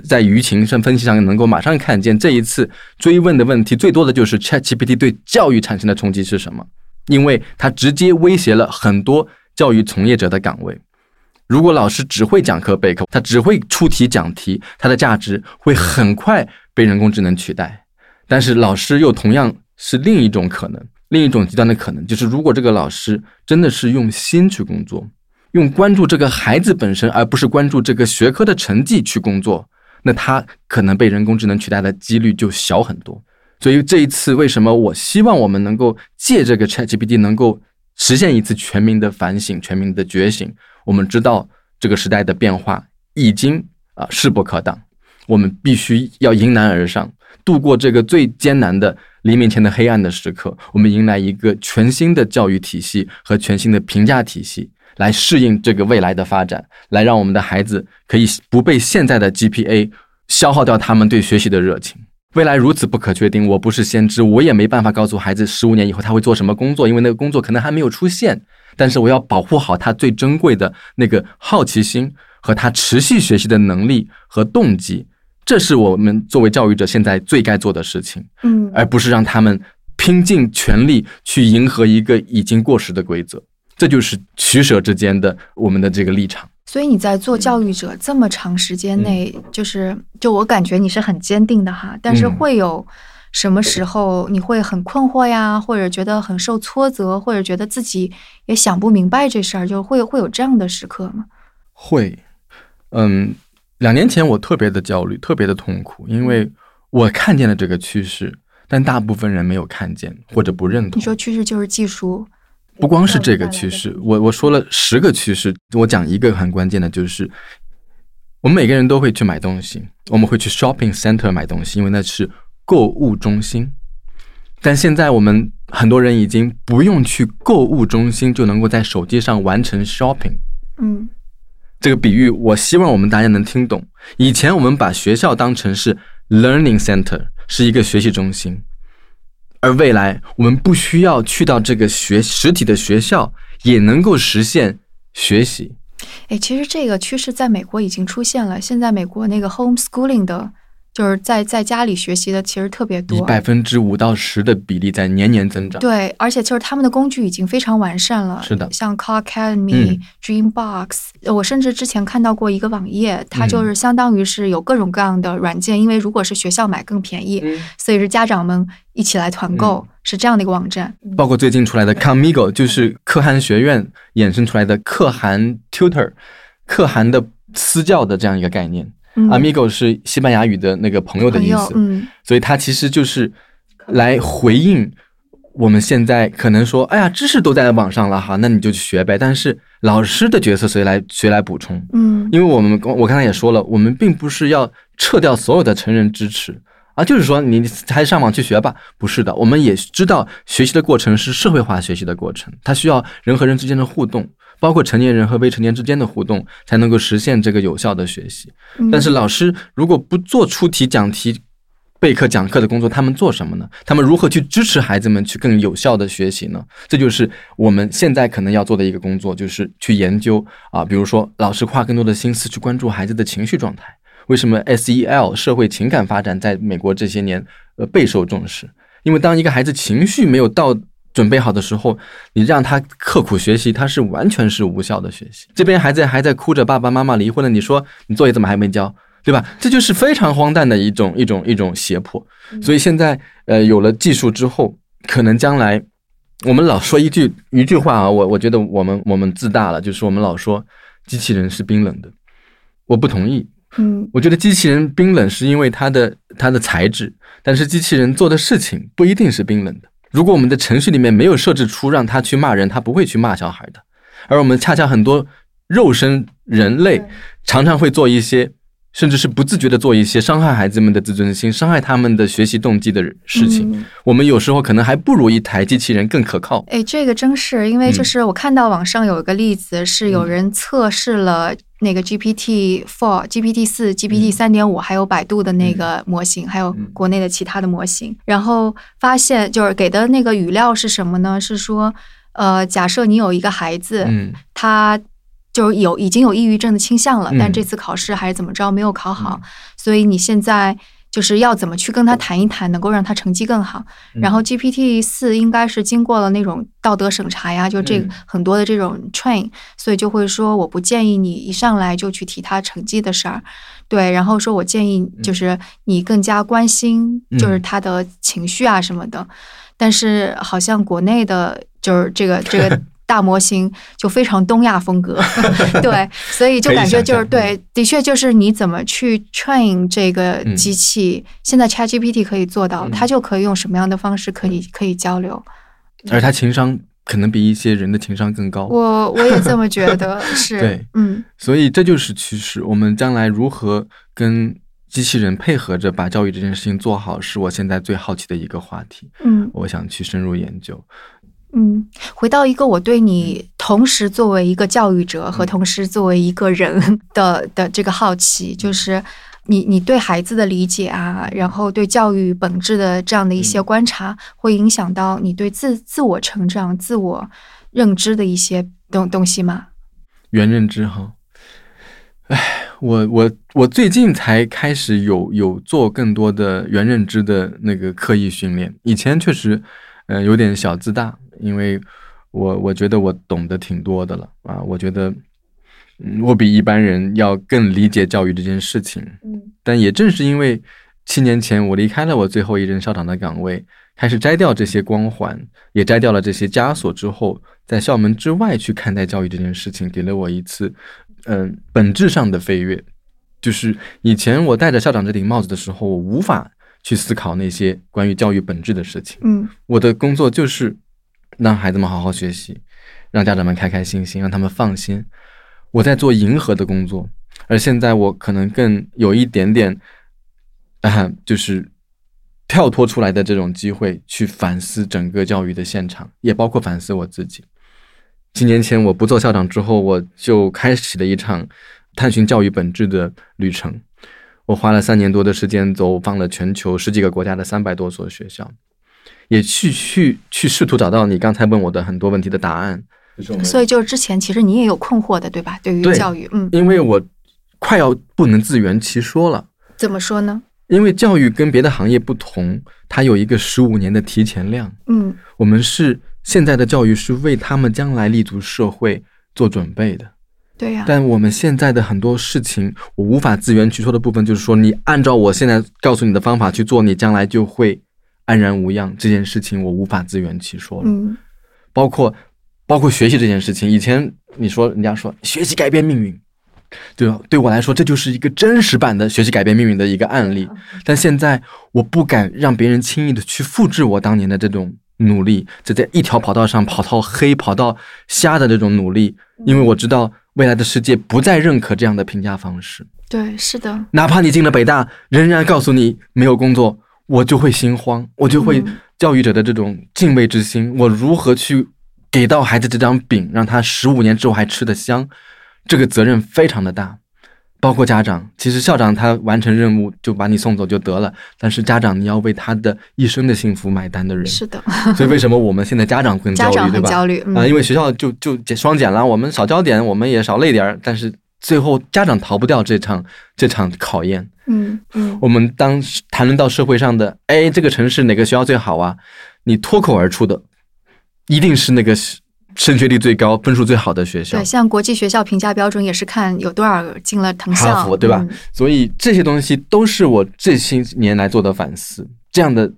在舆情上分析上能够马上看见，这一次追问的问题最多的就是 ChatGPT 对教育产生的冲击是什么？因为它直接威胁了很多教育从业者的岗位。如果老师只会讲课备课，他只会出题讲题，他的价值会很快被人工智能取代。但是老师又同样是另一种可能。另一种极端的可能就是，如果这个老师真的是用心去工作，用关注这个孩子本身，而不是关注这个学科的成绩去工作，那他可能被人工智能取代的几率就小很多。所以这一次，为什么我希望我们能够借这个 ChatGPT 能够实现一次全民的反省、全民的觉醒？我们知道这个时代的变化已经啊势不可挡，我们必须要迎难而上，度过这个最艰难的。黎明前的黑暗的时刻，我们迎来一个全新的教育体系和全新的评价体系，来适应这个未来的发展，来让我们的孩子可以不被现在的 GPA 消耗掉他们对学习的热情。未来如此不可确定，我不是先知，我也没办法告诉孩子十五年以后他会做什么工作，因为那个工作可能还没有出现。但是我要保护好他最珍贵的那个好奇心和他持续学习的能力和动机。这是我们作为教育者现在最该做的事情，嗯，而不是让他们拼尽全力去迎合一个已经过时的规则。这就是取舍之间的我们的这个立场。所以你在做教育者这么长时间内，就是就我感觉你是很坚定的哈。但是会有什么时候你会很困惑呀，或者觉得很受挫折，或者觉得自己也想不明白这事儿，就会会有这样的时刻吗？会，嗯。两年前我特别的焦虑，特别的痛苦，因为我看见了这个趋势，但大部分人没有看见或者不认同。你说趋势就是技术，不光是这个趋势，我我说了十个趋势，我讲一个很关键的，就是我们每个人都会去买东西，我们会去 shopping center 买东西，因为那是购物中心。但现在我们很多人已经不用去购物中心，就能够在手机上完成 shopping。嗯。这个比喻，我希望我们大家能听懂。以前我们把学校当成是 learning center，是一个学习中心，而未来我们不需要去到这个学实体的学校，也能够实现学习。哎，其实这个趋势在美国已经出现了。现在美国那个 homeschooling 的。就是在在家里学习的其实特别多，以百分之五到十的比例在年年增长。对，而且就是他们的工具已经非常完善了。是的，像 Car Academy、Dreambox，我甚至之前看到过一个网页，它就是相当于是有各种各样的软件，因为如果是学校买更便宜，所以是家长们一起来团购，是这样的一个网站。包括最近出来的 Camigo，就是可汗学院衍生出来的可汗 Tutor，可汗的私教的这样一个概念。Amigo 是西班牙语的那个朋友的意思，嗯，所以它其实就是来回应我们现在可能说，哎呀，知识都在网上了哈，那你就去学呗。但是老师的角色谁来谁来补充？嗯，因为我们我刚才也说了，我们并不是要撤掉所有的成人支持啊，就是说你还上网去学吧，不是的，我们也知道学习的过程是社会化学习的过程，它需要人和人之间的互动。包括成年人和未成年之间的互动，才能够实现这个有效的学习。但是老师如果不做出题、讲题、备课、讲课的工作，他们做什么呢？他们如何去支持孩子们去更有效的学习呢？这就是我们现在可能要做的一个工作，就是去研究啊，比如说老师花更多的心思去关注孩子的情绪状态。为什么 SEL 社会情感发展在美国这些年呃备受重视？因为当一个孩子情绪没有到。准备好的时候，你让他刻苦学习，他是完全是无效的学习。这边孩子还在哭着，爸爸妈妈离婚了，你说你作业怎么还没交，对吧？这就是非常荒诞的一种一种一种胁迫。所以现在，呃，有了技术之后，可能将来我们老说一句一句话啊，我我觉得我们我们自大了，就是我们老说机器人是冰冷的，我不同意。嗯，我觉得机器人冰冷是因为它的它的材质，但是机器人做的事情不一定是冰冷的。如果我们的程序里面没有设置出让他去骂人，他不会去骂小孩的。而我们恰恰很多肉身人类常常会做一些，甚至是不自觉的做一些伤害孩子们的自尊心、伤害他们的学习动机的事情。我们有时候可能还不如一台机器人更可靠。哎，这个真是，因为就是我看到网上有一个例子，是有人测试了那个 GPT Four、GPT 四、GPT 三点五，还有百度的那个模型，还有国内的其他的模型，然后发现就是给的那个语料是什么呢？是说，呃，假设你有一个孩子，嗯。他就是有已经有抑郁症的倾向了，嗯。但这次考试还是怎么着没有考好，所以你现在就是要怎么去跟他谈一谈，能够让他成绩更好。嗯。然后 GPT 四应该是经过了那种道德审查呀，就这嗯。很多的这种 train，所以就会说我不建议你一上来就去提他成绩的事儿，对，然后说我建议就是你更加关心就是嗯。他的情绪啊什么的，但是好像国内的就是这个这个。大模型就非常东亚风格，对，所以就感觉就是对，的确就是你怎么去 train 这个嗯机器，现在 ChatGPT 可以做到，嗯它就可以用什么样的方式可以可以交流。而他情商可能比一些人的情商更高。我我也这么觉得，是，对嗯所以这就是趋势。我们将来如何跟机器人配合着把教育这件事情做好，是我现在最好奇的一个话题。嗯我想去深入研究。嗯。回到一个我对你同时作为一个教育者和同时作为一个人的 的这个好奇，就是你你对孩子的理解啊，然后对教育本质的这样的一些观察，会影响到你对自自我成长、自我认知的一些东东西吗？原认知哈，哎，我我我最近才开始有有做更多的原认知的那个刻意训练，以前确实，呃，有点小自大，因为我我觉得我懂得挺多的了啊，我觉得，嗯，我比一般人要更理解教育这件事情，嗯但也正是因为七年前我离开了我最后一任校长的岗位，开始摘掉这些光环，也摘掉了这些枷锁之后，在校门之外去看待教育这件事情，给了我一次，嗯、本质上的飞跃。就是以前我戴着校长这顶帽子的时候，我无法去思考那些关于教育本质的事情。嗯我的工作就是让孩子们好好学习，让家长们开开心心，让他们放心。我在做迎合的工作，而现在我可能更有一点点，啊，就是跳脱出来的这种机会，去反思整个教育的现场，也包括反思我自己。几年前我不做校长之后，我就开启了一场探寻教育本质的旅程。我花了三年多的时间，走访了全球十几个国家的三百多所学校，也去去去试图找到你刚才问我的很多问题的答案。所以就是之前其实你也有困惑的，对吧？对于教育，嗯，因为我快要不能自圆其说了。怎么说呢？因为教育跟别的行业不同，它有一个十五年的提前量。嗯我们是现在的教育是为他们将来立足社会做准备的。对呀、但我们现在的很多事情，我无法自圆其说的部分，就是说，你按照我现在告诉你的方法去做，你将来就会安然无恙。这件事情我无法自圆其说了。嗯包括包括学习这件事情，以前你说人家说学习改变命运，对吧？对我来说，这就是一个真实版的学习改变命运的一个案例。但现在我不敢让别人轻易的去复制我当年的这种努力，这在一条跑道上跑到黑、跑到瞎的这种努力，因为我知道未来的世界不再认可这样的评价方式。对，是的，哪怕你进了北大，仍然告诉你没有工作，我就会心慌，我就会嗯教育者的这种敬畏之心，我如何去给到孩子这张饼，让他十五年之后还吃得香？这个责任非常的大，包括家长。其实校长他完成任务就把你送走就得了，但是家长你要为他的一生的幸福买单的人。是的，所以为什么我们现在家长更焦虑，对吧？很焦虑，嗯、啊，因为学校就就减双减了，我们少交点，我们也少累点儿，但是最后家长逃不掉这场这场考验。嗯嗯我们当谈论到社会上的，哎，这个城市哪个学校最好啊？你脱口而出的，一定是那个升学率最高、分数最好的学校对，。像国际学校评价标准也是看有多少进了藤校，哈佛对吧嗯所以这些东西都是我这些年来做的反思。这样的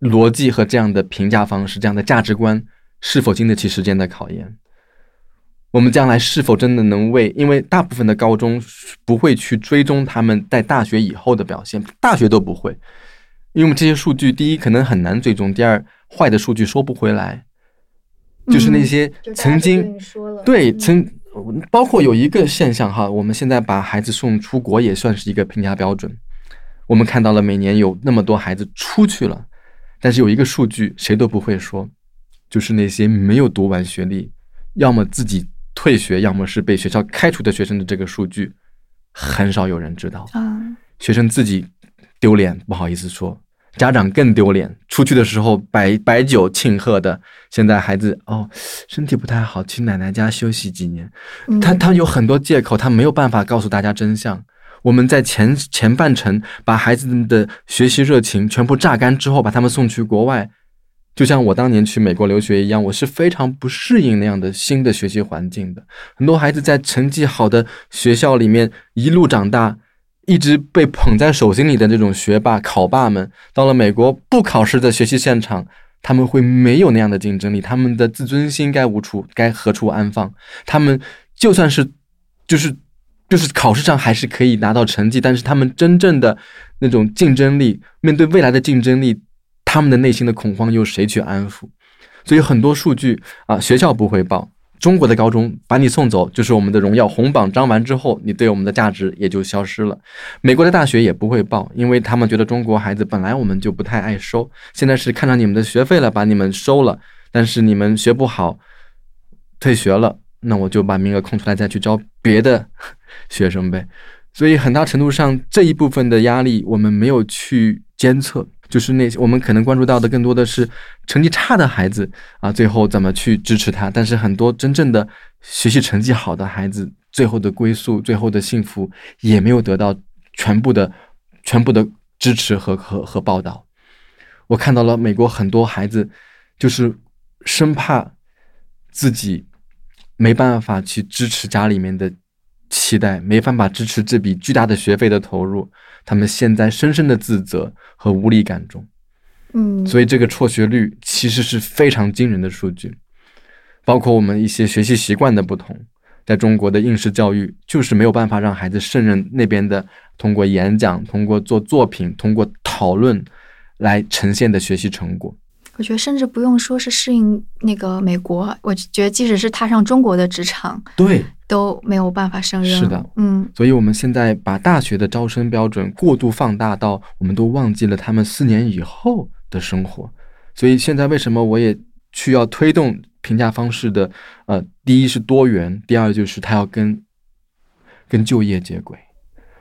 逻辑和这样的评价方式、这样的价值观，是否经得起时间的考验？我们将来是否真的能为？因为大部分的高中不会去追踪他们在大学以后的表现，大学都不会，因为这些数据，第一可能很难追踪，第二坏的数据收不回来，就是那些曾经、对曾包括有一个现象哈，我们现在把孩子送出国也算是一个评价标准。我们看到了每年有那么多孩子出去了，但是有一个数据谁都不会说，就是那些没有读完学历，要么自己退学，要么是被学校开除的学生的这个数据，很少有人知道。嗯，学生自己丢脸，不好意思说。家长更丢脸，出去的时候摆摆酒庆贺的。现在孩子哦，身体不太好，去奶奶家休息几年。他他有很多借口，他没有办法告诉大家真相。我们在前前半程把孩子们的学习热情全部榨干之后，把他们送去国外，就像我当年去美国留学一样，我是非常不适应那样的新的学习环境的。很多孩子在成绩好的学校里面一路长大。一直被捧在手心里的这种学霸、考霸们，到了美国不考试的学习现场，他们会没有那样的竞争力，他们的自尊心该无处该何处安放？他们就算是就是就是考试上还是可以拿到成绩，但是他们真正的那种竞争力，面对未来的竞争力，他们的内心的恐慌由谁去安抚？所以很多数据啊，学校不会报。中国的高中把你送走就是我们的荣耀，红榜张完之后，你对我们的价值也就消失了。美国的大学也不会报，因为他们觉得中国孩子本来我们就不太爱收，现在是看上你们的学费了，把你们收了，但是你们学不好，退学了，那我就把名额空出来再去招别的学生呗。所以很大程度上这一部分的压力我们没有去监测。就是那些我们可能关注到的，更多的是成绩差的孩子啊，最后怎么去支持他？但是很多真正的学习成绩好的孩子，最后的归宿、最后的幸福，也没有得到全部的、全部的支持和和和报道。我看到了美国很多孩子，就是生怕自己没办法去支持家里面的期待，没办法支持这笔巨大的学费的投入。他们陷在深深的自责和无力感中，嗯，所以这个辍学率其实是非常惊人的数据。包括我们一些学习习惯的不同，在中国的应试教育就是没有办法让孩子胜任那边的通过演讲、通过做作品、通过讨论来呈现的学习成果。我觉得甚至不用说是适应那个美国，我觉得即使是踏上中国的职场，对。都没有办法胜任。是的，嗯，所以我们现在把大学的招生标准过度放大到，我们都忘记了他们四年以后的生活。所以现在为什么我也需要推动评价方式的？呃，第一是多元，第二就是它要跟跟就业接轨。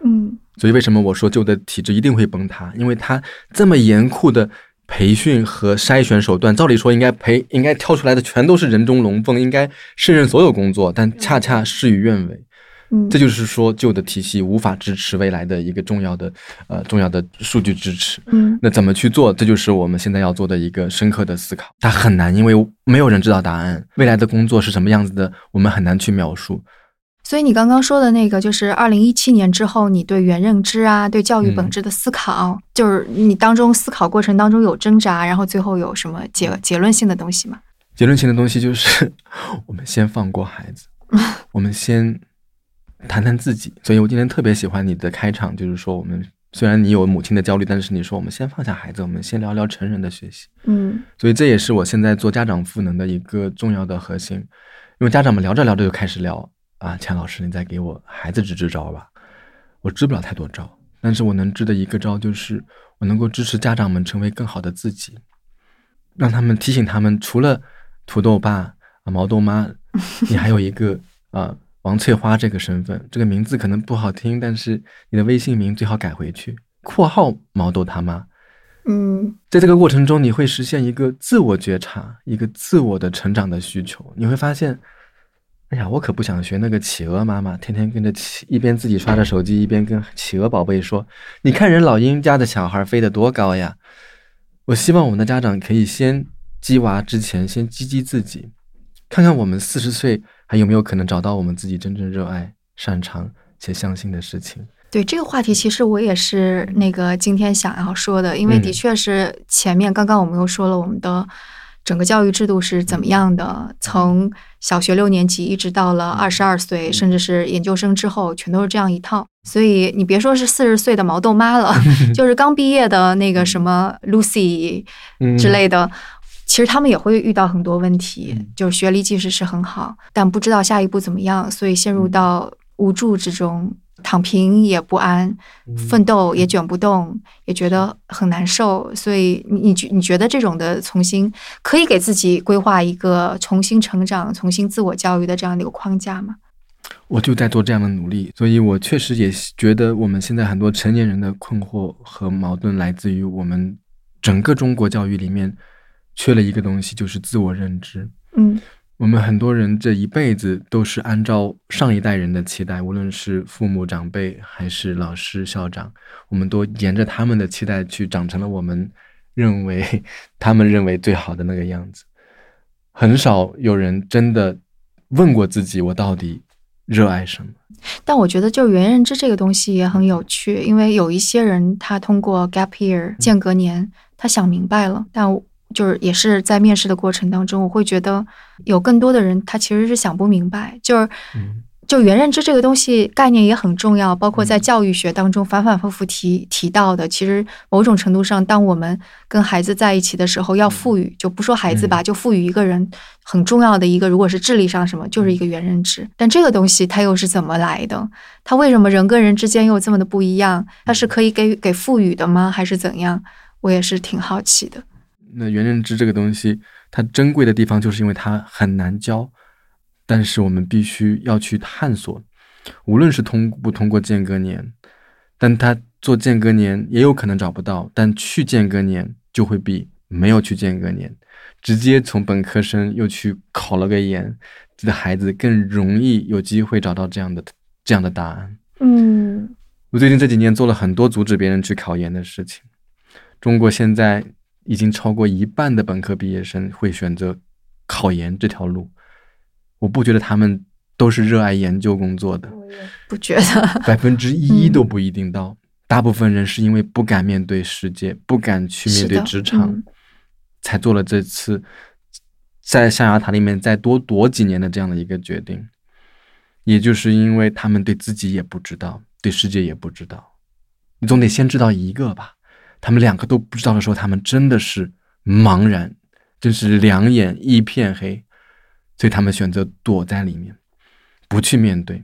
嗯，所以为什么我说旧的体制一定会崩塌？因为它这么严酷的。培训和筛选手段，照理说应该培应该挑出来的全都是人中龙凤，应该胜任所有工作，但恰恰事与愿违。嗯，这就是说旧的体系无法支持未来的一个重要的呃重要的数据支持。嗯，那怎么去做？这就是我们现在要做的一个深刻的思考。它很难，因为没有人知道答案。未来的工作是什么样子的，我们很难去描述。所以你刚刚说的那个，就是二零一七年之后，你对原认知啊，对教育本质的思考，就是你当中思考过程当中有挣扎，然后最后有什么结结论性的东西吗？结论性的东西就是，我们先放过孩子，我们先谈谈自己。所以我今天特别喜欢你的开场，就是说，我们虽然你有母亲的焦虑，但是你说我们先放下孩子，我们先聊聊成人的学习。嗯，所以这也是我现在做家长赋能的一个重要的核心，因为家长们聊着聊着就开始聊。啊，钱老师，你再给我孩子支支招吧。我支不了太多招，但是我能支的一个招就是，我能够支持家长们成为更好的自己，让他们提醒他们，除了土豆爸啊、毛豆妈，你还有一个啊王翠花这个身份。这个名字可能不好听，但是你的微信名最好改回去，括号毛豆他妈。嗯，在这个过程中，你会实现一个自我觉察，一个自我的成长的需求，你会发现。哎呀，我可不想学那个企鹅妈妈，天天跟着企一边自己刷着手机，一边跟企鹅宝贝说：“你看人老鹰家的小孩飞得多高呀！”我希望我们的家长可以先鸡娃之前，先激激自己，看看我们四十岁还有没有可能找到我们自己真正热爱、擅长且相信的事情。对这个话题，其实我也是那个今天想要说的，因为的确是前面刚刚我们又说了我们的。整个教育制度是怎么样的？从小学六年级一直到了二十二岁，甚至是研究生之后，全都是这样一套。所以你别说是四十岁的毛豆妈了，就是刚毕业的那个什么 Lucy 之类的，其实他们也会遇到很多问题。就是学历即使是很好，但不知道下一步怎么样，所以陷入到无助之中。躺平也不安，奋斗也卷不动，也觉得很难受。所以你你觉你觉得这种的重新可以给自己规划一个重新成长、重新自我教育的这样的一个框架吗？我就在做这样的努力，所以我确实也觉得我们现在很多成年人的困惑和矛盾来自于我们整个中国教育里面缺了一个东西，就是自我认知。嗯。我们很多人这一辈子都是按照上一代人的期待，无论是父母长辈还是老师校长，我们都沿着他们的期待去长成了我们认为他们认为最好的那个样子。很少有人真的问过自己，我到底热爱什么？但我觉得，就是原认知这个东西也很有趣，因为有一些人他通过 gap year 间隔年，他想明白了，但。就是也是在面试的过程当中，我会觉得有更多的人他其实是想不明白，就是就原认知这个东西概念也很重要，包括在教育学当中反反复复提提到的。其实某种程度上，当我们跟孩子在一起的时候，要赋予就不说孩子吧，就赋予一个人很重要的一个，如果是智力上什么，就是一个原认知。但这个东西它又是怎么来的？它为什么人跟人之间又这么的不一样？它是可以给给赋予的吗？还是怎样？我也是挺好奇的。那原认知这个东西，它珍贵的地方就是因为它很难教，但是我们必须要去探索。无论是通不通过间隔年，但他做间隔年也有可能找不到，但去间隔年就会比没有去间隔年，直接从本科生又去考了个研的孩子更容易有机会找到这样的这样的答案。嗯，我最近这几年做了很多阻止别人去考研的事情。中国现在。已经超过一半的本科毕业生会选择考研这条路，我不觉得他们都是热爱研究工作的，不觉得。百分之一都不一定到，大部分人是因为不敢面对世界，不敢去面对职场，才做了这次在象牙塔里面再多躲几年的这样的一个决定，也就是因为他们对自己也不知道，对世界也不知道，你总得先知道一个吧。他们两个都不知道的时候，他们真的是茫然，真是两眼一片黑，所以他们选择躲在里面，不去面对。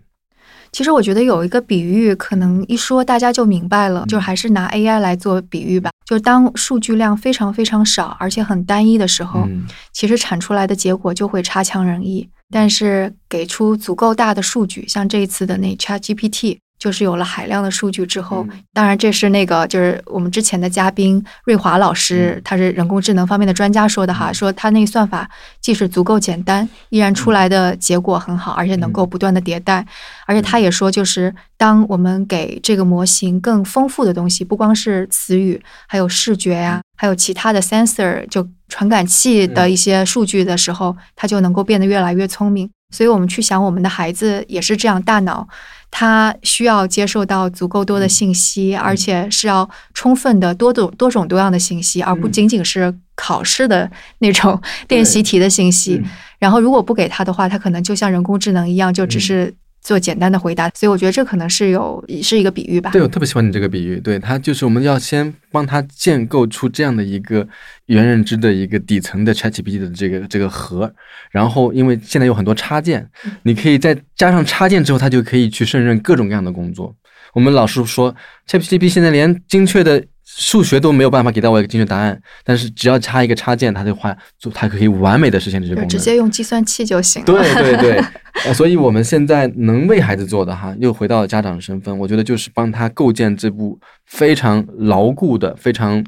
其实我觉得有一个比喻，可能一说大家就明白了，就还是拿 AI 来做比喻吧。就当数据量非常非常少，而且很单一的时候，其实产出来的结果就会差强人意。但是给出足够大的数据，像这一次的那 ChatGPT。就是有了海量的数据之后，当然这是那个就是我们之前的嘉宾瑞华老师，他是人工智能方面的专家说的哈，说他那个算法即使足够简单，依然出来的结果很好，而且能够不断的迭代。而且他也说，就是当我们给这个模型更丰富的东西，不光是词语，还有视觉呀，还有其他的 sensor 就传感器的一些数据的时候，它就能够变得越来越聪明。所以我们去想，我们的孩子也是这样，大脑。他需要接受到足够多的信息，而且是要充分的多种多种多样的信息，而不仅仅是考试的那种 练习题的信息。然后，如果不给他的话，他可能就像人工智能一样，就只是。做简单的回答，所以我觉得这可能是有是一个比喻吧。对，我特别喜欢你这个比喻。对，它就是我们要先帮他建构出这样的一个原认知的一个底层的 ChatGPT 的这个这个核，然后因为现在有很多插件，你可以再加上插件之后，它就可以去胜任各种各样的工作。我们老师说，ChatGPT 现在连精确的。数学都没有办法给到我一个精确答案，但是只要插一个插件，它就话就它可以完美的实现这些功能。直接用计算器就行了。对对对，所以我们现在能为孩子做的哈，又回到了家长身份，我觉得就是帮他构建这部非常牢固的、非常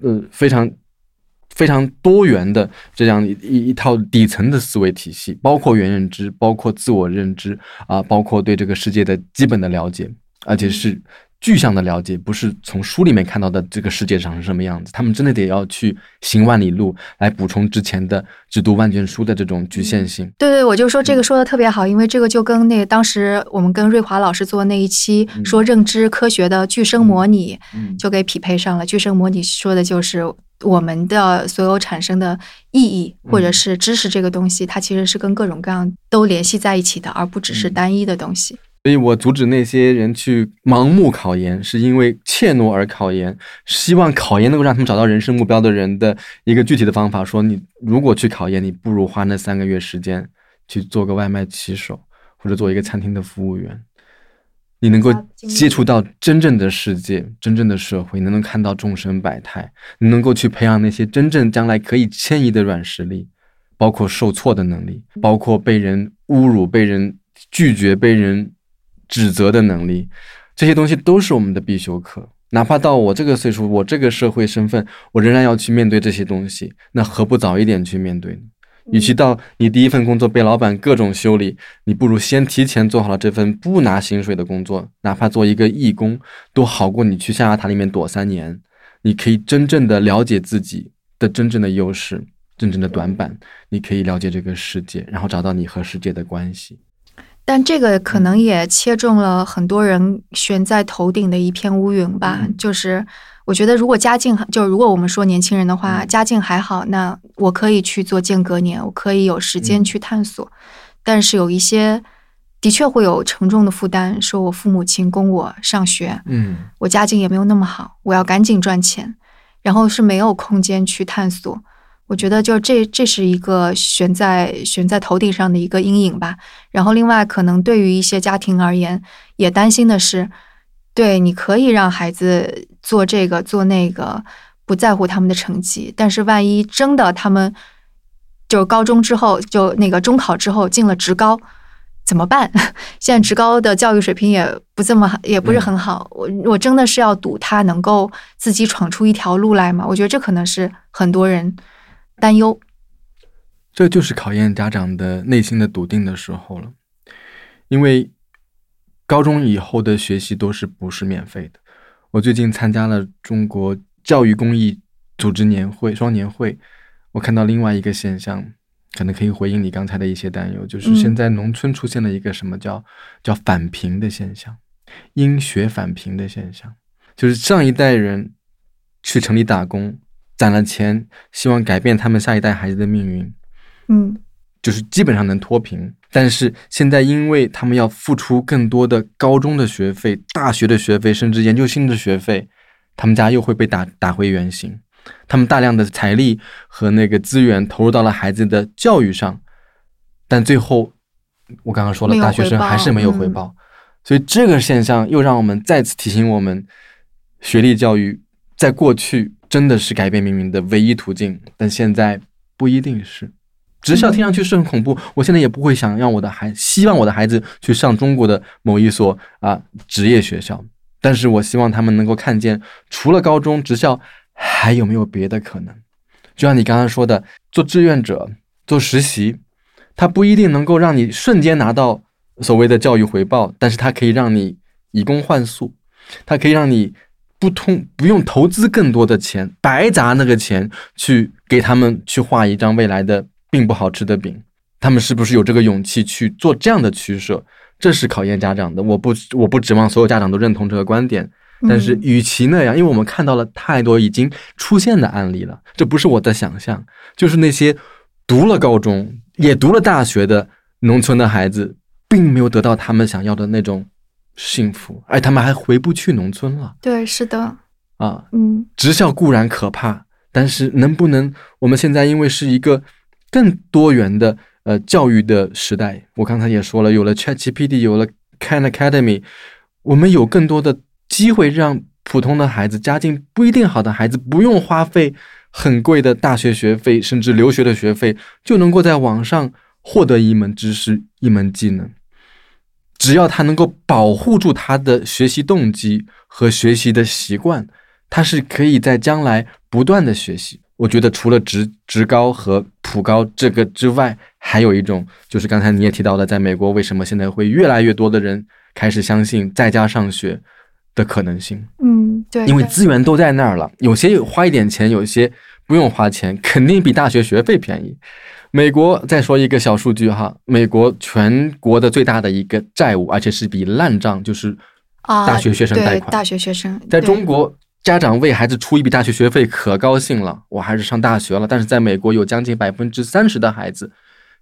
呃非常非常多元的这样一一套底层的思维体系，包括原认知，包括自我认知啊，包括对这个世界的基本的了解，而且是。具象的了解不是从书里面看到的这个世界上是什么样子，他们真的得要去行万里路来补充之前的只读万卷书的这种局限性。对对，我就说这个说的特别好，因为这个就跟那当时我们跟瑞华老师做那一期说认知科学的具声模拟，就给匹配上了。具声模拟说的就是我们的所有产生的意义或者是知识这个东西，它其实是跟各种各样都联系在一起的，而不只是单一的东西。所以我阻止那些人去盲目考研，是因为怯懦而考研，希望考研能够让他们找到人生目标的人的一个具体的方法。说你如果去考研，你不如花那三个月时间去做个外卖骑手，或者做一个餐厅的服务员。你能够接触到真正的世界、真正的社会，你能看到众生百态，你能够去培养那些真正将来可以迁移的软实力，包括受挫的能力，包括被人侮辱、被人拒绝、被人指责的能力，这些东西都是我们的必修课。哪怕到我这个岁数，我这个社会身份，我仍然要去面对这些东西。那何不早一点去面对呢？与其到你第一份工作被老板各种修理，你不如先提前做好了这份不拿薪水的工作，哪怕做一个义工，都好过你去象牙塔里面躲三年。你可以真正的了解自己的真正的优势、真正的短板，你可以了解这个世界，然后找到你和世界的关系。但这个可能也切中了很多人悬在头顶的一片乌云吧。就是我觉得，如果家境就如果我们说年轻人的话，家境还好，那我可以去做间隔年，我可以有时间去探索。但是有一些的确会有沉重的负担，说我父母亲供我上学，嗯，我家境也没有那么好，我要赶紧赚钱，然后是没有空间去探索。我觉得就这，这是一个悬在悬在头顶上的一个阴影吧。然后另外，可能对于一些家庭而言，也担心的是，对，你可以让孩子做这个做那个，不在乎他们的成绩，但是万一真的他们就高中之后，就那个中考之后进了职高，怎么办？现在职高的教育水平也不这么好，也不是很好。我我真的是要赌他能够自己闯出一条路来吗？我觉得这可能是很多人。担忧，这就是考验家长的内心的笃定的时候了。因为高中以后的学习都是不是免费的。我最近参加了中国教育公益组织年会双年会，我看到另外一个现象，可能可以回应你刚才的一些担忧，就是现在农村出现了一个什么叫叫返贫的现象，因学返贫的现象，就是上一代人去城里打工。攒了钱，希望改变他们下一代孩子的命运，嗯，就是基本上能脱贫。但是现在，因为他们要付出更多的高中的学费、大学的学费，甚至研究生的学费，他们家又会被打打回原形。他们大量的财力和那个资源投入到了孩子的教育上，但最后，我刚刚说了，大学生还是没有回报。所以这个现象又让我们再次提醒我们，学历教育在过去。真的是改变命运的唯一途径，但现在不一定是。职校听上去是很恐怖，我现在也不会想让我的孩，希望我的孩子去上中国的某一所啊职业学校。但是我希望他们能够看见，除了高中职校，还有没有别的可能？就像你刚刚说的，做志愿者、做实习，它不一定能够让你瞬间拿到所谓的教育回报，但是它可以让你以工换宿，它可以让你。不通不用投资更多的钱，白砸那个钱去给他们去画一张未来的并不好吃的饼，他们是不是有这个勇气去做这样的取舍？这是考验家长的。我不我不指望所有家长都认同这个观点，但是与其那样，因为我们看到了太多已经出现的案例了，这不是我的想象，就是那些读了高中也读了大学的农村的孩子，并没有得到他们想要的那种。幸福，哎他们还回不去农村了。对，是的，啊，嗯，职校固然可怕，但是能不能我们现在因为是一个更多元的呃教育的时代，我刚才也说了，有了 ChatGPT，有了 Khan Academy，我们有更多的机会让普通的孩子、家境不一定好的孩子，不用花费很贵的大学学费，甚至留学的学费，就能够在网上获得一门知识、一门技能。只要他能够保护住他的学习动机和学习的习惯，他是可以在将来不断的学习。我觉得除了职职高和普高这个之外，还有一种就是刚才你也提到的，在美国为什么现在会越来越多的人开始相信在家上学的可能性？嗯，对，因为资源都在那儿了，有些花一点钱，有些不用花钱，肯定比大学学费便宜。美国再说一个小数据哈，美国全国的最大的一个债务，而且是笔烂账，就是大学学生贷款。大学学生在中国，家长为孩子出一笔大学学费可高兴了，我还是上大学了。但是在美国，有将近百分之三十的孩子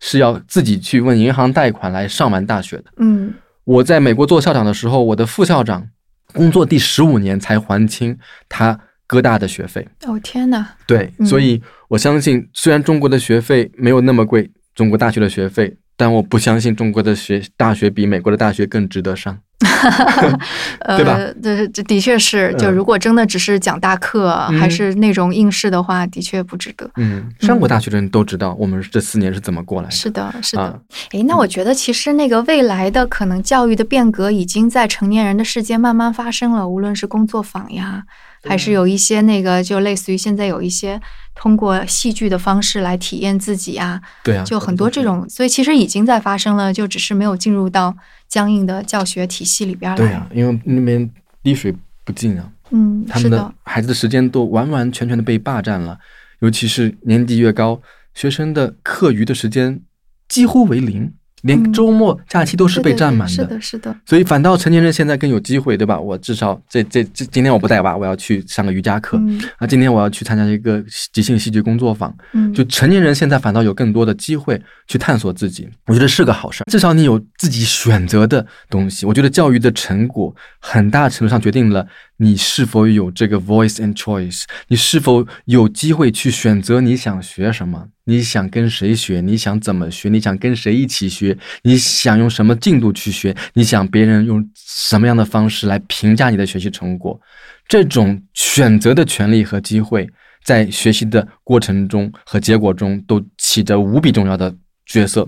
是要自己去问银行贷款来上完大学的。嗯，我在美国做校长的时候，我的副校长工作第十五年才还清他。哥大的学费哦天哪！对，所以我相信，虽然中国的学费没有那么贵，中国大学的学费，但我不相信中国的学大学比美国的大学更值得上。对吧？这这的确是，就如果真的只是讲大课，还是那种应试的话，的确不值得。嗯，上过大学的人都知道，我们这四年是怎么过来的。是的，是的。哎，那我觉得其实那个未来的可能教育的变革，已经在成年人的世界慢慢发生了。无论是工作坊呀，还是有一些那个，就类似于现在有一些通过戏剧的方式来体验自己啊。对啊，就很多这种，所以其实已经在发生了，就只是没有进入到。僵硬的教学体系里边来，对啊，因为那边滴水不进啊，嗯，他们的孩子的时间都完完全全的被霸占了，尤其是年级越高，学生的课余的时间几乎为零。连周末假期都是被占满的，是的，是的。所以反倒成年人现在更有机会，对吧？我至少这这这今天我不带娃，我要去上个瑜伽课。啊，今天我要去参加一个即兴戏剧工作坊。嗯，就成年人现在反倒有更多的机会去探索自己，我觉得是个好事。至少你有自己选择的东西。我觉得教育的成果很大程度上决定了。你是否有这个 voice and choice？你是否有机会去选择你想学什么？你想跟谁学？你想怎么学？你想跟谁一起学？你想用什么进度去学？你想别人用什么样的方式来评价你的学习成果？这种选择的权利和机会，在学习的过程中和结果中都起着无比重要的角色。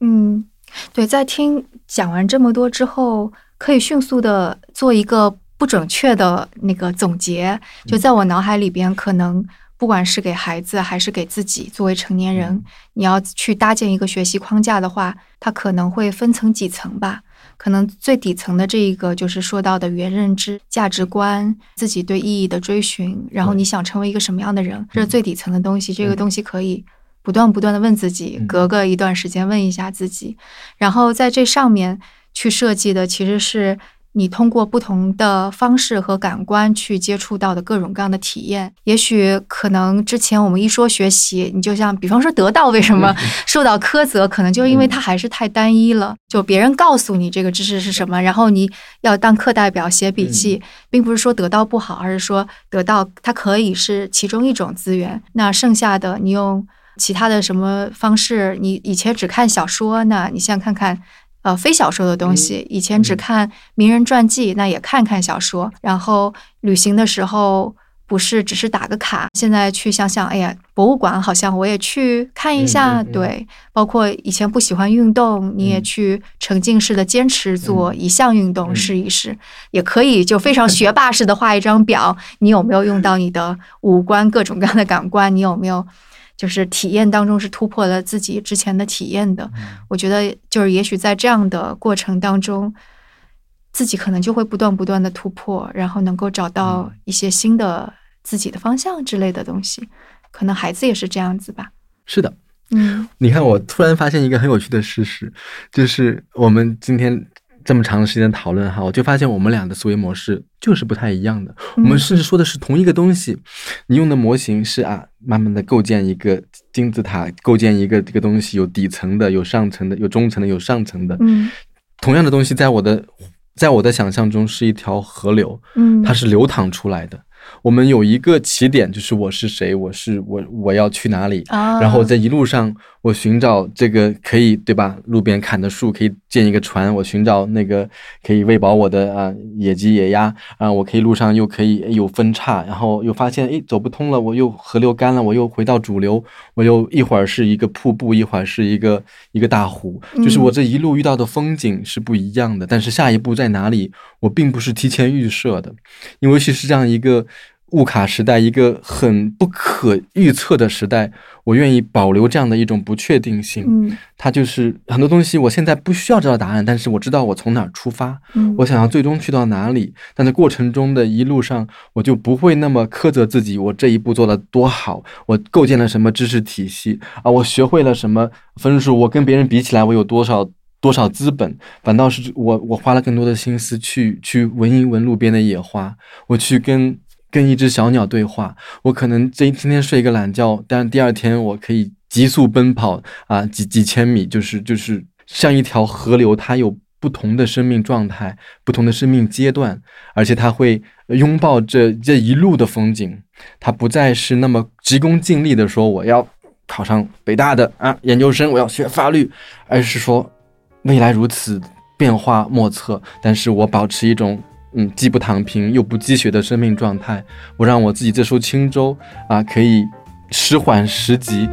嗯，对，在听讲完这么多之后，可以迅速的做一个。不准确的那个总结，就在我脑海里边，可能不管是给孩子还是给自己，作为成年人，你要去搭建一个学习框架的话，它可能会分层几层吧。可能最底层的这一个就是说到的原认知、价值观、自己对意义的追寻，然后你想成为一个什么样的人，这是最底层的东西。这个东西可以不断不断的问自己，隔个一段时间问一下自己，然后在这上面去设计的其实是。你通过不同的方式和感官去接触到的各种各样的体验，也许可能之前我们一说学习，你就像比方说得到为什么 受到苛责，可能就因为它还是太单一了。就别人告诉你这个知识是什么，然后你要当课代表写笔记，并不是说得到不好，而是说得到它可以是其中一种资源。那剩下的你用其他的什么方式？你以前只看小说，那你现在看看。呃，非小说的东西，以前只看名人传记，那也看看小说。然后旅行的时候，不是只是打个卡，现在去想想，哎呀，博物馆好像我也去看一下。对，包括以前不喜欢运动，你也去沉浸式的坚持做一项运动试一试，也可以就非常学霸式的画一张表，你有没有用到你的五官各种各样的感官？你有没有？就是体验当中是突破了自己之前的体验的，我觉得就是也许在这样的过程当中，自己可能就会不断不断的突破，然后能够找到一些新的自己的方向之类的东西。可能孩子也是这样子吧。是的，嗯，你看，我突然发现一个很有趣的事实，就是我们今天。这么长时间讨论哈，我就发现我们俩的思维模式就是不太一样的。我们甚至说的是同一个东西，你用的模型是啊，慢慢的构建一个金字塔，构建一个这个东西，有底层的，有上层的，有中层的，有上层的。嗯，同样的东西在我的在我的想象中是一条河流，嗯，它是流淌出来的。我们有一个起点，就是我是谁，我是我我要去哪里，然后在一路上。我寻找这个可以对吧？路边砍的树可以建一个船。我寻找那个可以喂饱我的啊野鸡野鸭啊。我可以路上又可以有分叉，然后又发现哎走不通了，我又河流干了，我又回到主流。我又一会儿是一个瀑布，一会儿是一个一个大湖。就是我这一路遇到的风景是不一样的，但是下一步在哪里，我并不是提前预设的，因为其实这样一个。物卡时代，一个很不可预测的时代，我愿意保留这样的一种不确定性。嗯，它就是很多东西，我现在不需要知道答案，但是我知道我从哪儿出发，嗯，我想要最终去到哪里。但在过程中的一路上，我就不会那么苛责自己，我这一步做的多好，我构建了什么知识体系啊，我学会了什么分数，我跟别人比起来，我有多少多少资本？反倒是我，我花了更多的心思去去闻一闻路边的野花，我去跟。跟一只小鸟对话，我可能这今天睡一个懒觉，但第二天我可以急速奔跑啊，几几千米，就是就是像一条河流，它有不同的生命状态，不同的生命阶段，而且它会拥抱这这一路的风景，它不再是那么急功近利的说我要考上北大的啊研究生，我要学法律，而是说未来如此变化莫测，但是我保持一种嗯既不躺平又不积雪的生命状态，我让我自己这艘轻舟啊可以时缓时急。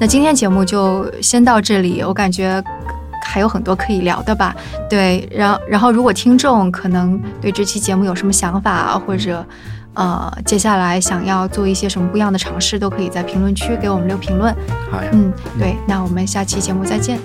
那今天节目就先到这里，我感觉还有很多可以聊的吧。对，然后然后如果听众可能对这期节目有什么想法，或者呃接下来想要做一些什么不一样的尝试，都可以在评论区给我们留评论。好呀，嗯，对，那我们下期节目再见。